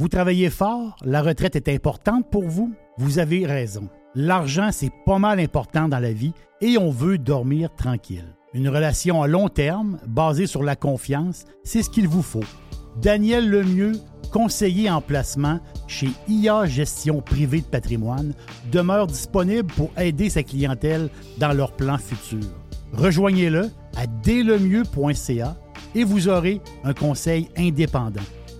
Vous travaillez fort, la retraite est importante pour vous? Vous avez raison. L'argent, c'est pas mal important dans la vie et on veut dormir tranquille. Une relation à long terme, basée sur la confiance, c'est ce qu'il vous faut. Daniel Lemieux, conseiller en placement chez IA Gestion Privée de Patrimoine, demeure disponible pour aider sa clientèle dans leurs plans futurs. Rejoignez-le à délemieux.ca et vous aurez un conseil indépendant.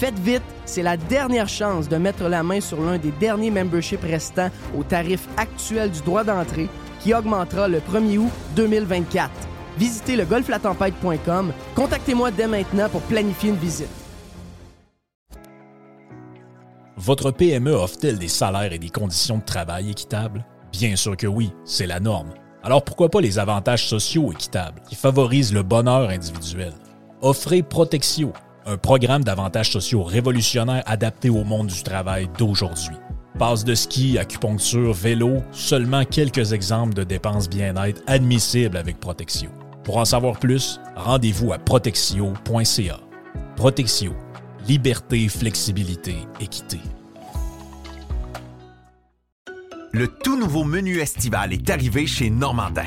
Faites vite, c'est la dernière chance de mettre la main sur l'un des derniers memberships restants au tarif actuel du droit d'entrée qui augmentera le 1er août 2024. Visitez le golflatempête.com. Contactez-moi dès maintenant pour planifier une visite. Votre PME offre-t-elle des salaires et des conditions de travail équitables? Bien sûr que oui, c'est la norme. Alors pourquoi pas les avantages sociaux équitables qui favorisent le bonheur individuel? Offrez Protexio, un programme d'avantages sociaux révolutionnaire adapté au monde du travail d'aujourd'hui. Passe de ski, acupuncture, vélo, seulement quelques exemples de dépenses bien-être admissibles avec Protexio. Pour en savoir plus, rendez-vous à protexio.ca. Protexio. Liberté, flexibilité, équité. Le tout nouveau menu estival est arrivé chez Normandin.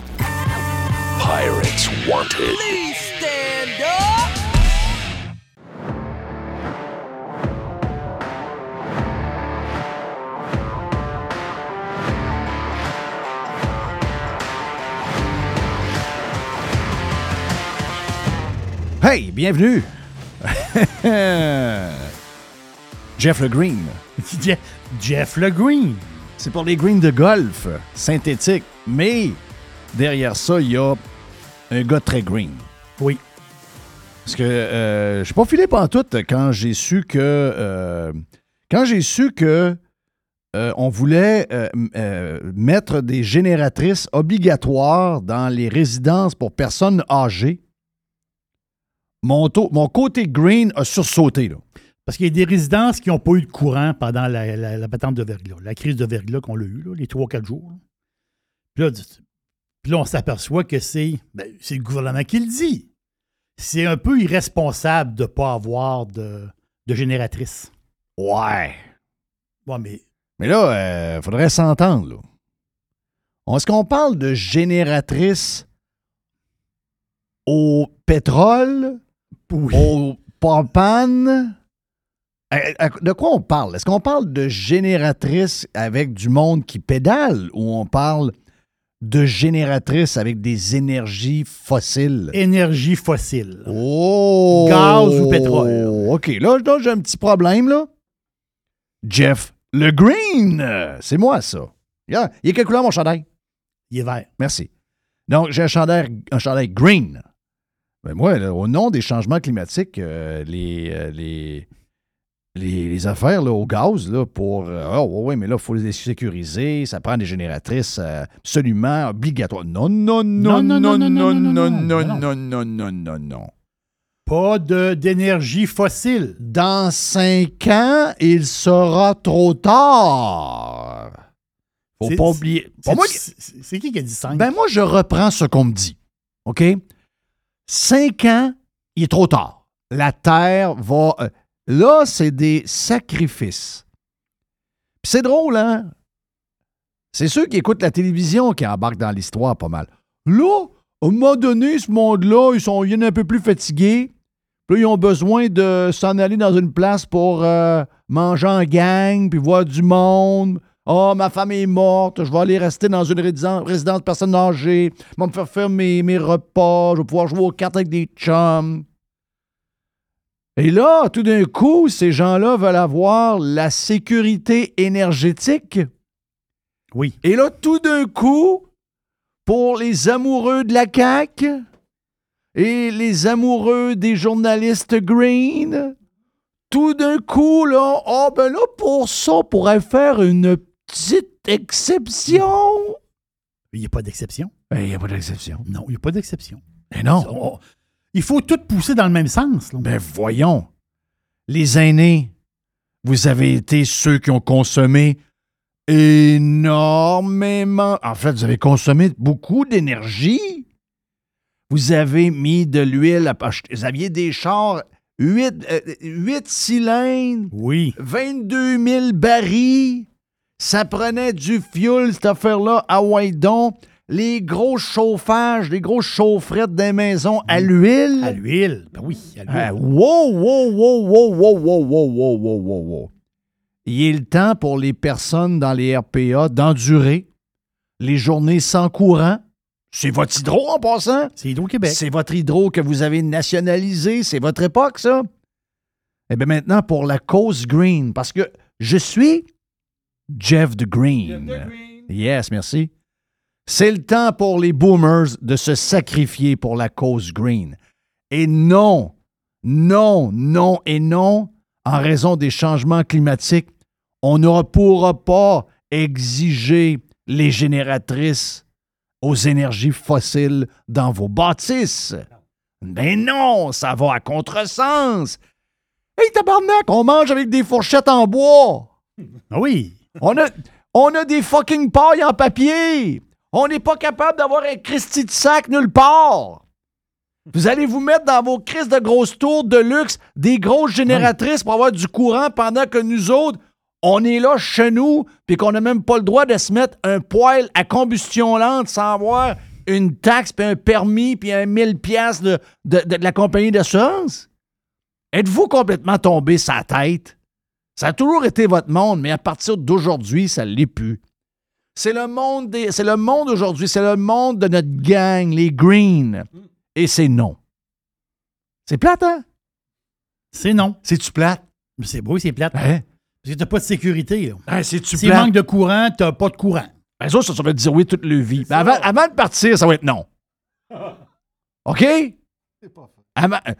Pirates Wanted. Please stand up! Hey, bienvenue! Jeff Le Green. Jeff, Jeff Le Green. C'est pour les greens de golf synthétiques. Mais derrière ça, il y a un gars très green. Oui. Parce que euh, je suis pas filé tout quand j'ai su que. euh, quand j'ai su que. euh, on voulait euh, mettre des génératrices obligatoires dans les résidences pour personnes âgées. Mon, taux- mon côté green a sursauté. Là. Parce qu'il y a des résidences qui n'ont pas eu de courant pendant la, la- la patente de verglas, la crise de verglas qu'on a eue, là, les 3-4 jours. là. Puis là, puis là, on s'aperçoit que c'est ben, c'est le gouvernement qui le dit. C'est un peu irresponsable de ne pas avoir de, de génératrice. Ouais. Bon, mais Mais là, il faudrait s'entendre. Est-ce qu'on parle de génératrice au pétrole, oui. au propane? Euh, euh, De quoi on parle? Est-ce qu'on parle de génératrice avec du monde qui pédale ou on parle de génératrice avec des énergies fossiles? énergie fossile. Oh! Gaz ou pétrole. OK, là, là, j'ai un petit problème, là. Jeff Le Green! C'est moi, ça. Yeah. Il est quelle couleur, mon chandail? Il est vert. Merci. Donc, j'ai un chandail, un chandail green. Ben moi, là, au nom des changements climatiques, euh, les, euh, les, les, les affaires là, au gaz, là, pour. euh, oh, oui, mais là, il faut les sécuriser. Ça prend des génératrices euh, absolument obligatoires. Non, non, non, non, non, non, non, non, non, non, non, non, non, non. Pas d'énergie fossile. Dans cinq ans, il sera trop tard. Faut pas oublier. C'est qui qui a dit 5? Ben moi, je reprends ce qu'on me dit. OK? Cinq ans, il est trop tard. La Terre va... euh, là, c'est des sacrifices. C'est drôle, hein? C'est ceux qui écoutent la télévision qui embarquent dans l'histoire pas mal. Là, à un moment donné, ce monde-là, ils sont un peu plus fatigués. Puis là, ils ont besoin de s'en aller dans une place pour euh, manger en gang, puis voir du monde, Oh, ma femme est morte, je vais aller rester dans une résidence, résidence personne âgée, je vais me faire faire mes, mes repas, je vais pouvoir jouer aux cartes avec des chums. Et là, tout d'un coup, ces gens-là veulent avoir la sécurité énergétique. Oui. Et là, tout d'un coup, pour les amoureux de la CAQ et les amoureux des journalistes green, tout d'un coup, là, oh ben là, pour ça, on pourrait faire une petite exception. Il n'y a pas d'exception. Ben, il n'y a pas d'exception. Non, il n'y a pas d'exception. Mais non. On- Il faut tout pousser dans le même sens. là. Ben voyons. Les aînés, vous avez été ceux qui ont consommé énormément. En fait, vous avez consommé beaucoup d'énergie. Vous avez mis de l'huile. à- Vous aviez des chars 8, cylindres, Oui. 22 000 barils. Ça prenait du fuel, cette affaire-là, à Waidon. Les gros chauffages, les gros chaufferettes des maisons à l'huile. À l'huile. Ben oui, à l'huile. Ah, wow, wow, wow, wow, wow, wow, wow, wow, wow, wow, wow. Il est le temps pour les personnes dans les RPA d'endurer les journées sans courant. C'est votre hydro en passant. C'est Hydro-Québec. C'est votre hydro que vous avez nationalisé. C'est votre époque, ça. Eh bien, maintenant, pour la cause green, parce que je suis Jeff the Green. Yes, merci. C'est le temps pour les boomers de se sacrifier pour la cause green. Et non, non, non et non, en raison des changements climatiques, on ne pourra pas exiger les génératrices aux énergies fossiles dans vos bâtisses. Mais non, ça va à contresens. Hey, tabarnak, on mange avec des fourchettes en bois. Ah oui. On a, on a des fucking pailles en papier. On n'est pas capable d'avoir un Christy de sac nulle part. Vous allez vous mettre dans vos crises de grosses tours de luxe des grosses génératrices pour avoir du courant pendant que nous autres, on est là chez nous puis qu'on n'a même pas le droit de se mettre un poêle à combustion lente sans avoir une taxe puis un permis puis un 1000 pièces de, de, la compagnie d'assurance? Êtes-vous complètement tombé sa tête? Ça a toujours été votre monde, mais à partir d'aujourd'hui, ça ne l'est plus. C'est le monde des, c'est le monde aujourd'hui, c'est le monde de notre gang, les Greens. Et c'est non. C'est plate, hein? C'est non. C'est-tu plate? Mais C'est beau, c'est plate. Hein? Parce que t'as pas de sécurité. là. Hein, c'est-tu S'il plate? manque de courant, t'as pas de courant. Ben, ça, ça, ça va te dire oui toute le vie. Ben, avant, avant de partir, ça va être non. OK? Avant, euh, euh,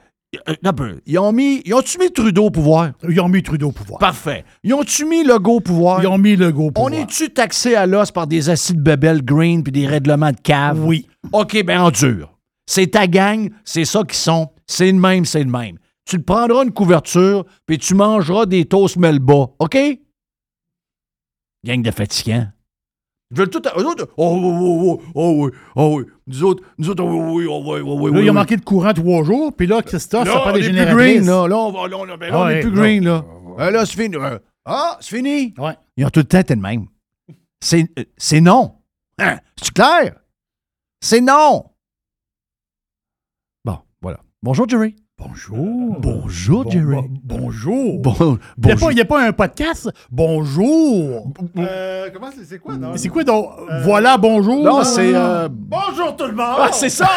un peu. Ils ont mis. Ils ont-tu mis Trudeau au pouvoir? Ils ont mis Trudeau au pouvoir. Parfait. Ils ont-tu mis Legault au pouvoir? Ils ont mis le go au pouvoir. On est-tu taxé à l'os par des acides bebel green puis des règlements de cave? Oui. OK, ben endure. C'est ta gang, c'est ça qu'ils sont. C'est le même, c'est le même. Tu te prendras une couverture, puis tu mangeras des toasts melba, OK? Gang de fatigants. Ils veulent tout... eux autres, oh, oh, oh, oh, oh, oui, oh, oui. Nous autres, nous autres, oh, oui, oh, oui, oh, oui, Là, oui, ils ont oui. manqué de courant trois jours, puis là, Christophe, Là, ça prend on des est plus génératrices. green, là. Là, on va, là, on, ben là, on est plus non. green, là. Euh, là, c'est fini. Euh, ah, c'est fini. Ouais. Ils ont tout le temps été le même. C'est, euh, c'est non. Hein? C'est clair? C'est non. Bon, voilà. Bonjour, Jerry. Bonjour. Bonjour, Bon- Jerry. bon- bonjour. Bon, Il n'y a, bonjour. pas- il y a pas un podcast? Bonjour. Euh, comment c'est, c'est quoi, non? C'est quoi donc? Voilà, bonjour. Non, c'est. euh, Bonjour tout le monde! Ah, c'est ça!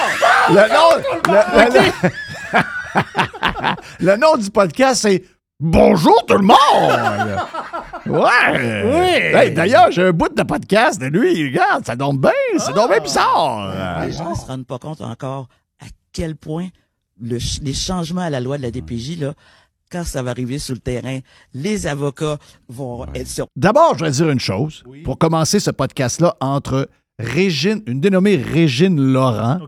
Le nom, le, le- le nom du podcast, c'est Bonjour tout le monde! Ouais! Oui. Hey, D'ailleurs, j'ai un bout de podcast de lui. Regarde, ça donne bien. C'est donc bien bizarre. Les gens ne se rendent pas compte encore à quel point le les changements à la loi de la DPJ, là, quand ça va arriver sur le terrain, les avocats vont être sur D'abord, je voudrais dire une chose. Pour commencer ce podcast-là entre Régine, une dénommée Régine Laurent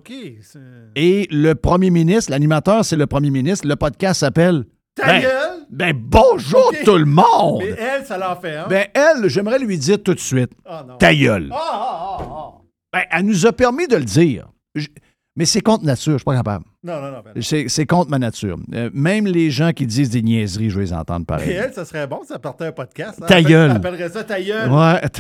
et le premier ministre. L'animateur, c'est le premier ministre. Le podcast s'appelle Ta Ben, gueule! Ben bonjour tout le monde! Mais elle, ça l'en fait, hein? Ben elle, j'aimerais lui dire tout de suite, non. ta gueule. Ah. Ben, elle nous a permis de le dire. Je- mais c'est contre nature, je suis pas capable. Non, non, non. Ben, non. C'est contre ma nature. Euh, même les gens qui disent des niaiseries, je vais les entendre Et pareil. elle, ça serait bon, ça partait un podcast. hein? Ta gueule. elle appellerait ça ta gueule. Ouais.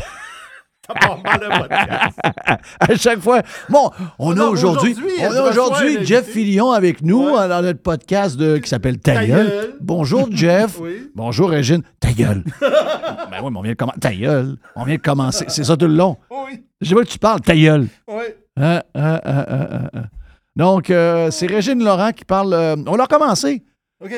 À chaque fois. Bon, on a non, aujourd'hui aujourd'hui, on je a reçois aujourd'hui un Jeff. Filion avec nous Ouais. euh, dans notre podcast de, qui s'appelle Ta Ta gueule. gueule. Bonjour Jeff. Oui. Bonjour Régine. Ta gueule. ben oui, mais on vient de commencer. Ta gueule. On vient de commencer. C'est ça tout le long. Oui. Je pas que tu parles. Ta gueule. Oui. Hein, hein, hein. Donc, euh, c'est Régine Laurent qui parle. euh, on l'a commencé. OK.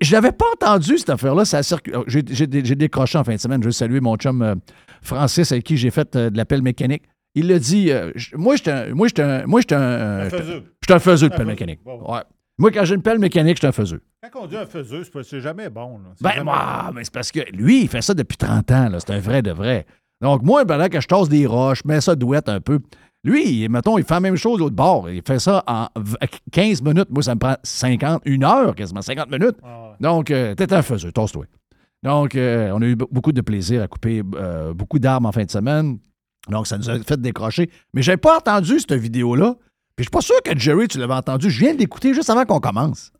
Je l'avais pas entendu, cette affaire-là. Ça circule. J'ai, j'ai dé- j'ai décroché en fin de semaine. Je veux saluer mon chum euh, Francis avec qui j'ai fait euh, de l'appel mécanique. Il l'a dit. euh, je- moi, j'étais un. Moi, j'étais un. Moi, j'étais un. euh, Un j'étais- faiseux. j'étais un faiseux de pelle mécanique. Bon. Ouais. Moi, quand j'ai une pelle mécanique, j'étais un faiseux. Quand on dit un faiseux, c'est jamais bon. Ben, jamais moi, bon. mais c'est parce que lui, il fait ça depuis 30 ans. C'est un vrai de vrai. Donc, moi, pendant que je tasse des roches, je mets ça douette un peu. Lui, mettons, il fait la même chose l'autre bord. Il fait ça en v- 15 minutes. Moi, ça me prend 50, une heure quasiment, 50 minutes. Ah, ouais. Donc, euh, t'es un faiseux, tasse-toi. Donc, euh, on a eu be- beaucoup de plaisir à couper euh, beaucoup d'arbres en fin de semaine. Donc, ça nous a fait décrocher. Mais j'avais pas entendu cette vidéo-là. Puis je suis pas sûr que Jerry, tu l'avais entendu. Je viens de l'écouter juste avant qu'on commence.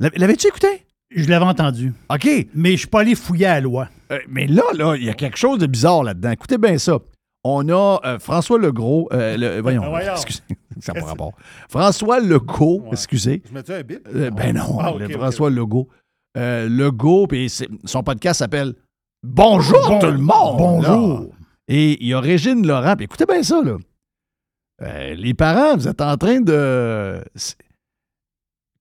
L'av- L'avais-tu écouté? Je l'avais entendu. OK. Mais je suis pas allé fouiller à la loi. Euh, mais là, là, il y a quelque chose de bizarre là-dedans. Écoutez bien ça. On a euh, François Legros. euh, le- voyons, Ah, voyons. excusez, ça n'a pas rapport. François Legault, Ouais. excusez. Je mets-tu un bip? Euh, ben non, Ah, le. François Legault. Legault, puis son podcast s'appelle Bonjour Bon- tout le monde. bonjour. là. Et il y a Régine Laurent. Puis écoutez bien ça, là. Les parents, vous êtes en train de.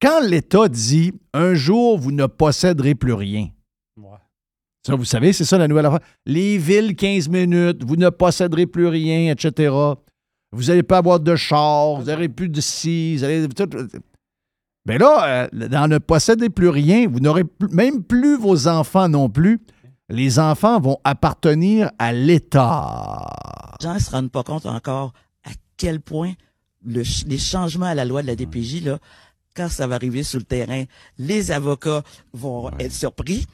Quand l'État dit un jour, vous ne posséderez plus rien. Ça, vous savez, c'est ça la nouvelle affaire. Les villes, 15 minutes, vous ne posséderez plus rien, etc. Vous n'allez pas avoir de char, vous n'aurez plus de ci, vous allez. tout- Ben là, euh, dans ne posséder plus rien, vous n'aurez même plus vos enfants non plus. Les enfants vont appartenir à l'État. Les gens ne se rendent pas compte encore à quel point le les changements à la loi de la DPJ, là, quand ça va arriver sur le terrain, les avocats vont être surpris,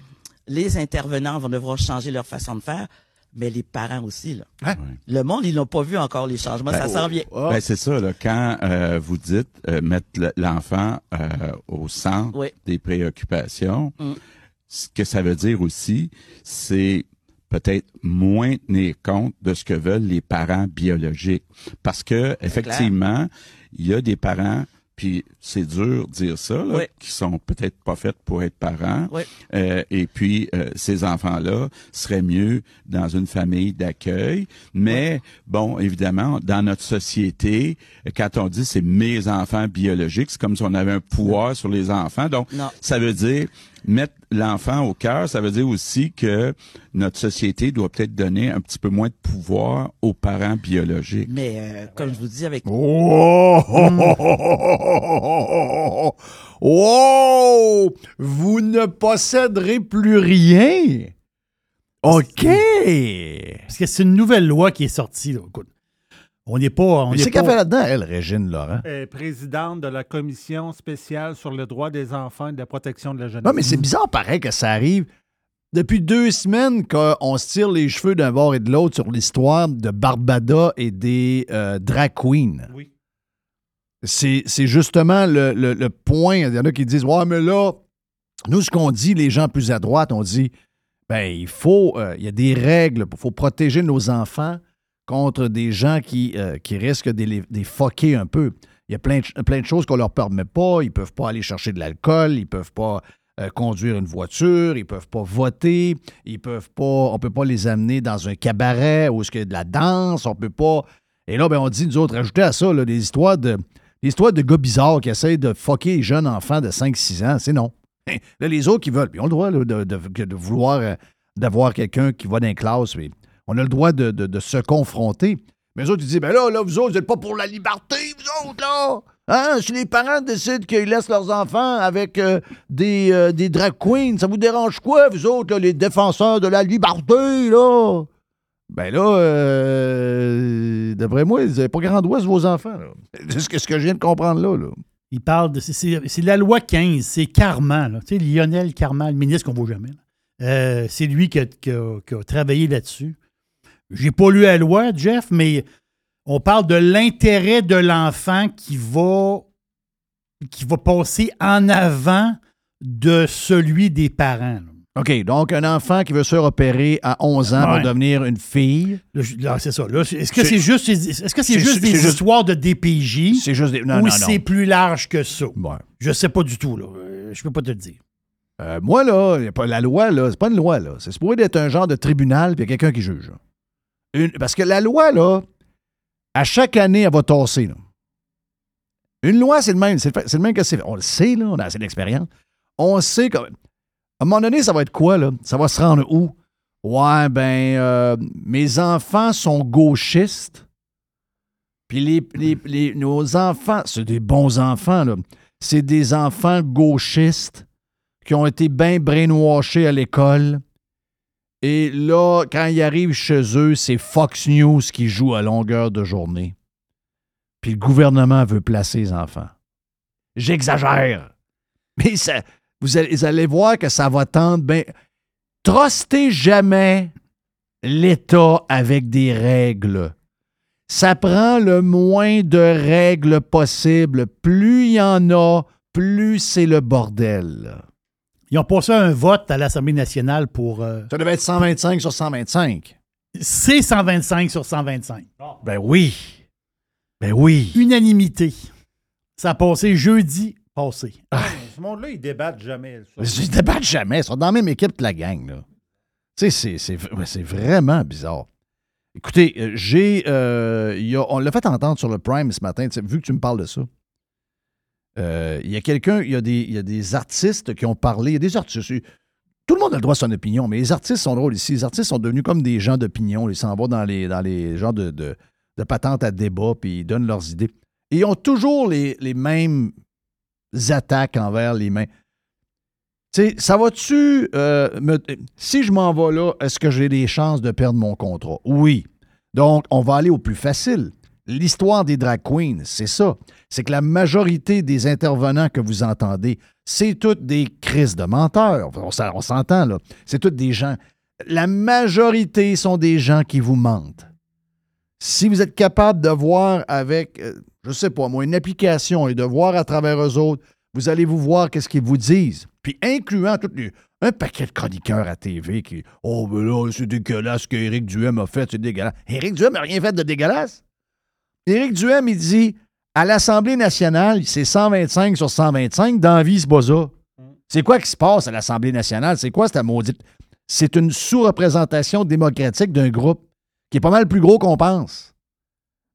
les intervenants vont devoir changer leur façon de faire, mais les parents aussi. Là. Hein? Le monde, ils n'ont pas vu encore les changements, ça s'en vient. Ah. Ben, c'est ça, là, quand euh, vous dites euh, mettre le- l'enfant euh, au centre Oui. des préoccupations, Mm. ce que ça veut dire aussi, c'est peut-être moins tenir compte de ce que veulent les parents biologiques. Parce que, effectivement, il y a des parents, puis c'est dur de dire ça, là, Oui. qui sont peut-être pas faits pour être parents. Oui. Euh, et puis, euh, ces enfants-là seraient mieux dans une famille d'accueil. Mais, bon, évidemment, dans notre société, quand on dit c'est mes enfants biologiques, c'est comme si on avait un pouvoir sur les enfants. Donc, Non. ça veut dire mettre l'enfant au cœur, ça veut dire aussi que notre société doit peut-être donner un petit peu moins de pouvoir aux parents biologiques. Mais euh, comme je vous dis, avec Oh! Oh! Vous ne posséderez plus rien? OK. Parce que c'est une nouvelle loi qui est sortie. là. Écoute, on n'est pas. On Mais c'est qu'elle fait là-dedans, elle, Régine Laurent. Elle est présidente de la Commission spéciale sur le droit des enfants et de la protection de la jeunesse. Non, mais c'est bizarre, pareil, que ça arrive depuis deux semaines qu'on se tire les cheveux d'un bord et de l'autre sur l'histoire de Barbada et des euh, drag queens. Oui. C'est c'est justement le, le- le point. Il y en a qui disent Ouais, mais là, nous, ce qu'on dit, les gens plus à droite, on dit ben, il faut, euh, il y a des règles, il faut protéger nos enfants contre des gens qui, euh, risquent de les, fucker un peu. Il y a plein de, plein de choses qu'on leur permet pas. Ils peuvent pas aller chercher de l'alcool, ils peuvent pas euh, conduire une voiture, ils peuvent pas voter, ils peuvent pas, on peut pas les amener dans un cabaret où il y a de la danse, on peut pas. Et là, ben, on dit, nous autres, rajouter à ça là, des histoires de. des histoires de gars bizarres qui essayent de fucker les jeunes enfants de 5-6 ans, c'est non. Les autres qui veulent, ils ont le droit de, vouloir euh, d'avoir quelqu'un qui va dans les classes, puis on a le droit de, se confronter. Mais les autres, ils disent, ben là, là, vous autres, vous n'êtes pas pour la liberté, vous autres, là! Hein? Si les parents décident qu'ils laissent leurs enfants avec euh, des, euh, des drag queens, ça vous dérange quoi, vous autres, les défenseurs de la liberté, là? Ben là, euh, d'après moi, vous n'avez pas grand sur vos enfants. C'est ce que, je viens de comprendre là, là. Il parle de. c'est- la loi 15, c'est Carman. là. Tu sais, Lionel Carman, le ministre qu'on ne voit jamais. Euh, c'est lui qui a travaillé là-dessus. J'ai pas lu la loi, Jeff, mais on parle de l'intérêt de l'enfant qui va, qui va passer en avant de celui des parents. là. OK, donc un enfant qui veut se faire opérer à 11 ans Ouais. va devenir une fille. C'est ça. Est-ce que C'est- juste, est-ce que c'est juste des juste- histoires de DPJ C'est juste des. Non, ou c'est plus large que ça? Ouais. Je sais pas du tout. Là. Euh, Je peux pas te le dire. Euh, moi, là, y a pas, la loi, là, c'est pas une loi, là. C'est supposé être un genre de tribunal, puis il y a quelqu'un qui juge. là. Parce que la loi, là, à chaque année, elle va tasser. Une loi, c'est le même. C'est le, même que c'est. On le sait, là, on a assez d'expérience. On sait que. À un moment donné, ça va être quoi, là? Ça va se rendre où? Ouais, ben, euh, mes enfants sont gauchistes. Puis nos enfants, c'est des bons enfants, là. C'est des enfants gauchistes qui ont été bien brainwashés à l'école. Et là, quand ils arrivent chez eux, c'est Fox News qui joue à longueur de journée. Puis le gouvernement veut placer les enfants. J'exagère. Mais ça, vous, allez, voir que ça va tendre. Trustez jamais l'État avec des règles. Ça prend le moins de règles possible. Plus il y en a, plus c'est le bordel. Ils ont passé un vote à l'Assemblée nationale pour. euh, Ça devait être 125 sur 125. c'est 125 sur 125. Ben oui. Ben oui. Unanimité. Ça a passé jeudi passé. Ce monde-là, ils débattent jamais. ça. Ils ne débattent jamais. Ils sont dans la même équipe que la gang. Là. Tu sais, c'est- c'est ouais, c'est vraiment bizarre. Écoutez, euh, j'ai. euh, on l'a fait entendre sur le Prime ce matin, vu que tu me parles de ça. Euh, Il y a quelqu'un, il y a, des, artistes qui ont parlé. Il y a des artistes. Tout le monde a le droit à son opinion, mais les artistes sont drôles ici. Les artistes sont devenus comme des gens d'opinion. Ils s'en vont dans les, dans genres de, de, de patentes à débat, puis ils donnent leurs idées. Et ils ont toujours les, mêmes attaques envers les mains. Tu sais, ça va-tu. euh, si je m'en vais là, est-ce que j'ai des chances de perdre mon contrat? Oui. Donc, on va aller au plus facile. L'histoire des drag queens, c'est ça. C'est que la majorité des intervenants que vous entendez, c'est toutes des crises de menteurs. On, s'en- on s'entend, là. C'est toutes des gens. La majorité sont des gens qui vous mentent. Si vous êtes capable de voir avec, euh, je sais pas moi, une application et de voir à travers eux autres, vous allez vous voir qu'est-ce qu'ils vous disent. Puis incluant tout un paquet de chroniqueurs à TV qui Oh, ben là, c'est dégueulasse ce qu'Éric Duhem a fait, c'est dégueulasse. Éric Duhem n'a rien fait de dégueulasse. Éric Duhem, il dit à l'Assemblée nationale, c'est 125 sur 125, dans la vie, c'est pas ça. C'est quoi qui se passe à l'Assemblée nationale? C'est quoi cette maudite? C'est une sous-représentation démocratique d'un groupe qui est pas mal plus gros qu'on pense.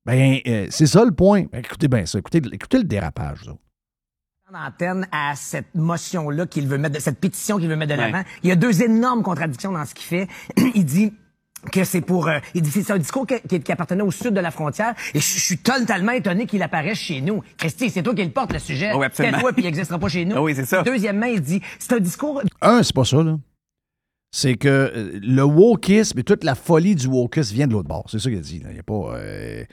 Ben, euh, c'est ça le point. Ben, écoutez bien ça. Écoutez, écoutez le dérapage. ça. antenne à cette motion-là qu'il veut mettre, de- cette pétition qu'il veut mettre de l'avant. Il y a deux énormes contradictions dans ce qu'il fait. il dit que c'est pour, euh, il dit c'est un discours qui, qui appartenait au sud de la frontière et je je suis totalement étonné qu'il apparaisse chez nous. Christy, c'est toi qui le porte le sujet. Oui, absolument. Tais-toi puis il n'existera pas chez nous. Oui, c'est ça. Deuxièmement, il dit c'est un discours Un, c'est pas ça, là. C'est que euh, le wokisme et toute la folie du wokisme vient de l'autre bord. C'est ça qu'il a dit. là. Il est pas. euh,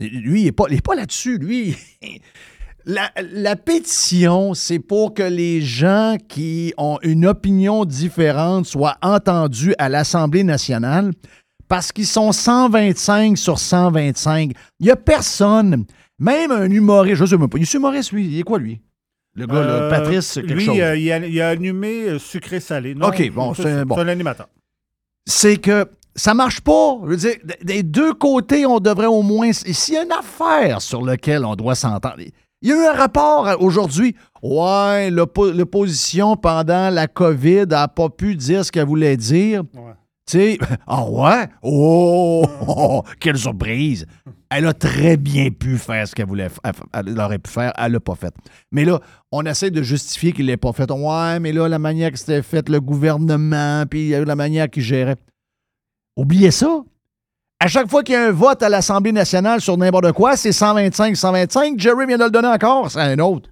lui, il n'est pas, il est pas là-dessus. Lui, la, la pétition, c'est pour que les gens qui ont une opinion différente soient entendus à l'Assemblée nationale parce qu'ils sont 125 sur 125. Il n'y a personne, même un humoriste, je sais même pas. Il est humoriste, lui. Il est quoi, lui? Le gars, là, Euh, Patrice, quelque lui, chose. euh, il, a, il a allumé euh, sucré-salé. OK, bon, c'est bon. un animateur. c'est que ça marche pas. Je veux dire, des deux côtés, on devrait au moins. S'il y a une affaire sur laquelle on doit s'entendre. Il y a eu un rapport aujourd'hui. Ouais, l'oppo- l'opposition pendant la COVID n'a pas pu dire ce qu'elle voulait dire. Ouais. Tu sais, ah ouais? Oh, oh, oh, quelle surprise! Elle a très bien pu faire ce qu'elle voulait faire. Elle aurait pu faire, elle l'a pas fait. Mais là, on essaie de justifier qu'il l'ait pas fait. Ouais, mais là, la manière que c'était fait, le gouvernement, puis la manière qu'il gérait. Oubliez ça. À chaque fois qu'il y a un vote à l'Assemblée nationale sur n'importe quoi, c'est 125-125. Jerry vient de le donner encore, c'est un autre.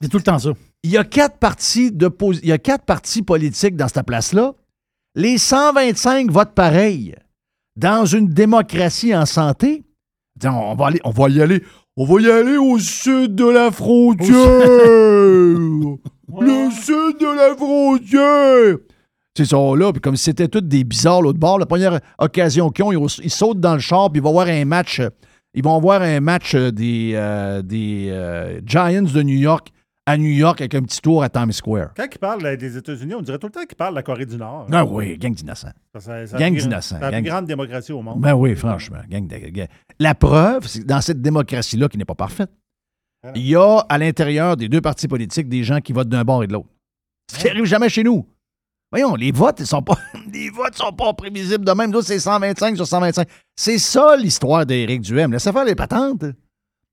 C'est tout le temps ça. Il y a quatre partis de il y a quatre partis politiques dans cette place-là. Les 125 votent pareil. Dans une démocratie en santé, on va aller, on va y aller, on va y aller au sud de la frontière. Le sud de la frontière. Ils sont là, puis comme si c'était tous des bizarres l'autre bord, la première occasion qu'ils ont, ils, ils sautent dans le char, puis ils vont voir un match. Ils vont voir un match euh, des, euh, des euh, Giants de New York à New York avec un petit tour à Times Square. Quand il parle euh, des États-Unis, on dirait tout le temps qu'il parle de la Corée du Nord. Ah oui, gang d'innocents. Gang d'innocents, la plus grande démocratie au monde. Ben oui, franchement. gang de- gang- La preuve, c'est que dans cette démocratie-là qui n'est pas parfaite, il y a à l'intérieur des deux partis politiques des gens qui votent d'un bord et de l'autre. Ce qui n'arrive jamais chez nous. Voyons, les votes, ils sont pas. les votes sont pas prévisibles de même. Nous, c'est 125 sur 125. C'est ça l'histoire d'Éric Duhem. Laissez faire les patentes.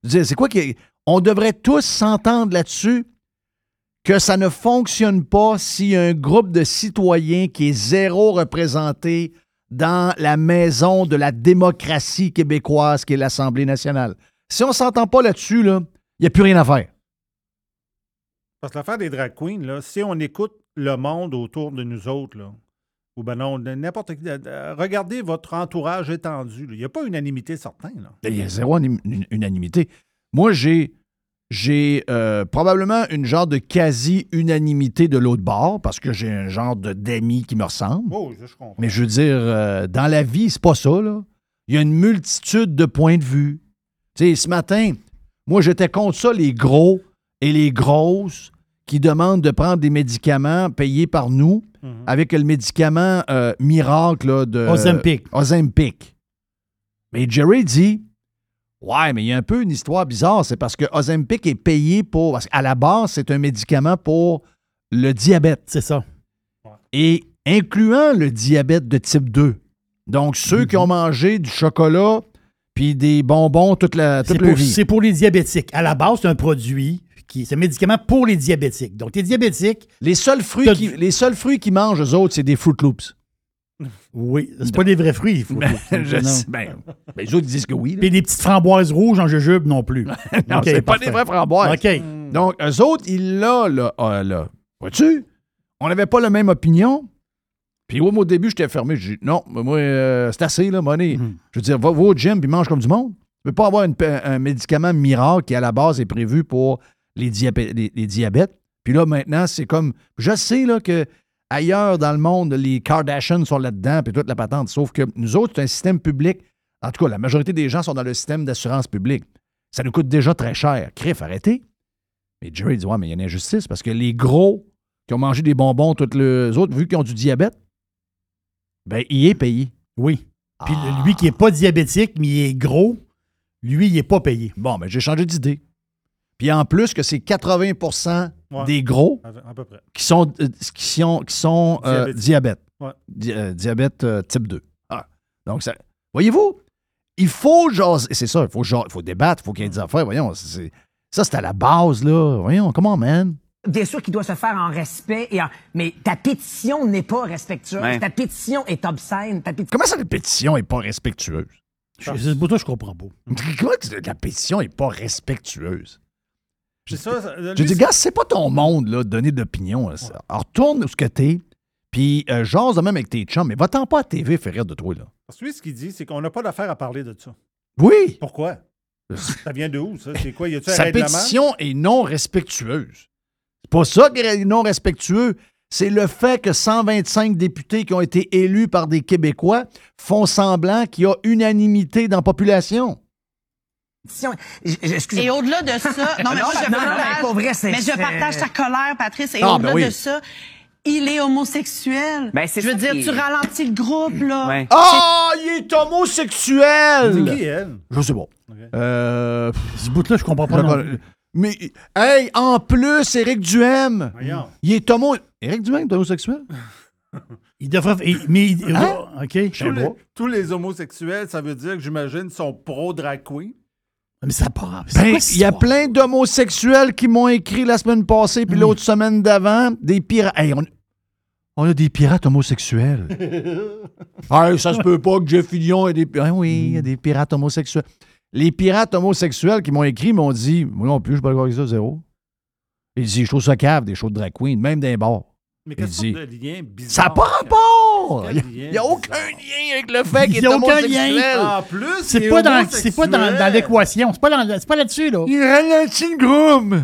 C'est quoi qui. On devrait tous s'entendre là-dessus que ça ne fonctionne pas s'il y a un groupe de citoyens qui est zéro représenté dans la maison de la démocratie québécoise qui est l'Assemblée nationale. Si on ne s'entend pas là-dessus, là, il n'y a plus rien à faire. Parce que l'affaire des drag queens, là, si on écoute le monde autour de nous autres, là, ou ben non, n'importe qui, regardez votre entourage étendu. là. Il n'y a pas unanimité certain. Là. Il y a zéro unanimité. Moi, j'ai j'ai euh, probablement une genre de quasi-unanimité de l'autre bord parce que j'ai un genre de d'amis qui me ressemble. Oh, je, comprends. Mais je veux dire, euh, dans la vie, c'est pas ça, là. Il y a une multitude de points de vue. Tu sais, ce matin, moi, j'étais contre ça, les gros et les grosses qui demandent de prendre des médicaments payés par nous Mhm. avec le médicament euh, miracle là, de... Ozempic. Ozempic. Mais Jerry dit, ouais, mais il y a un peu une histoire bizarre. C'est parce que Ozempic est payé pour... Parce qu'à la base, c'est un médicament pour le diabète. C'est ça. Et incluant le diabète de type 2. Donc, ceux qui ont mangé du chocolat puis des bonbons toute la toute pour, vie. c'est pour les diabétiques. À la base, c'est un produit qui c'est un médicament pour les diabétiques. Donc, t'es diabétique. Les seuls fruits qui, les seuls fruits qu'ils mangent, eux autres, c'est des Fruit Loops. Oui, c'est pas des vrais fruits. faut- Je non. sais, ben, ben, les autres disent que oui. là. Puis des petites framboises rouges en jujube non plus. Non, OK, c'est pas des vrais framboises. OK. Donc, eux autres, ils l'ont, là. ah, là. Vois-tu? On n'avait pas la même opinion. Puis moi, au début, j'étais fermé. J'ai dit, non, moi, euh, c'est assez, là, money. Mhm. Je veux dire, va, va au gym puis mange comme du monde. Tu peux pas avoir une un médicament miracle qui, à la base, est prévu pour les, diabè- les- les diabètes. Puis là, maintenant, c'est comme... Je sais, là, que ailleurs dans le monde, les Kardashians sont là-dedans, puis toute la patente. Sauf que nous autres, c'est un système public. En tout cas, la majorité des gens sont dans le système d'assurance publique. Ça nous coûte déjà très cher. Criff, arrêtez. Mais Jerry dit, ouais, mais il y a une injustice parce que les gros qui ont mangé des bonbons, tous les autres, vu qu'ils ont du diabète, ben, il est payé. Oui. Puis Ah. lui qui est pas diabétique, mais il est gros, lui, il est pas payé. Bon, ben, j'ai changé d'idée. Puis en plus que c'est 80 Ouais. des gros À, à peu près. qui sont, euh, qui sont, qui sont euh, Diabétiques. diabète. Ouais. Di- euh, diabète euh, type 2. Ah. Donc, ça, voyez-vous, il faut jaser. C'est ça, il faut, ja- il faut débattre, il faut qu'il y ait des affaires. Voyons, ça, c'est à la base, là. Voyons, comment, man? Bien sûr qu'il doit se faire en respect, et en- mais ta pétition n'est pas respectueuse. Ouais. Ta pétition est obscène. Ta pétition... Comment ça, la pétition n'est pas respectueuse? Je- pour ça que je comprends pas. Comment que la pétition n'est pas respectueuse? Dis, c'est- gars, c'est pas ton monde, là, de donner là. Alors, retourne où ce que t'es, puis euh, jase de même avec tes chums, mais va-t'en pas à TV faire rire de toi, là. Parce que lui, ce qu'il dit, c'est qu'on n'a pas d'affaire à parler de ça. Oui! Pourquoi? Ça vient de où, ça? C'est quoi? Y un Sa pétition est non respectueuse. C'est pas ça qui est non respectueux. C'est le fait que 125 députés qui ont été élus par des Québécois font semblant qu'il y a unanimité dans la population. pétition- je- je- excusez- Et au-delà de ça, non, mais Non, moi, je non, non, partage, mais pour vrai, c'est- mais je c'est- partage ta colère, Patrice. Et Ah, au-delà ben oui. de ça, il est homosexuel. Ben, c'est je veux dire, tu ralentis le groupe, là. Ouais. Ah, il est homosexuel! C'est qui, elle? Je sais pas. Euh, Ce bout-là, je comprends pas. je- non plus. mais, hey, en plus, Éric Duhem, Voyons. il est homo... Éric Duhem est homosexuel? Il devrait. il- mais il- Hein? OK, je Tous sais les, pas. tous les homosexuels, ça veut dire que j'imagine sont pro-drag queen. Mais ça part. Ben, il y a plein d'homosexuels qui m'ont écrit la semaine passée puis l'autre semaine d'avant, des pirates. Hey, on... on a des pirates homosexuels. hey, ça se peut pas que Jeff Fillion ait des... Ah oui, il y a des pirates homosexuels. Les pirates homosexuels qui m'ont écrit m'ont dit, moi non plus, je suis pas d'accord avec ça, zéro. Ils disent, je trouve ça cave, des shows de drag queen, même d'un bar. Mais Il dit, de lien bizarre? Ça n'a pas rapport! Il n'y a aucun bizarre. lien avec le fait Il qu'il y est a aucun homosexuel. lien. En plus, C'est est pas, dans, c'est pas dans, dans homosexuel. l'équation. C'est pas, là-dessus, là. Il ralentit le groupe.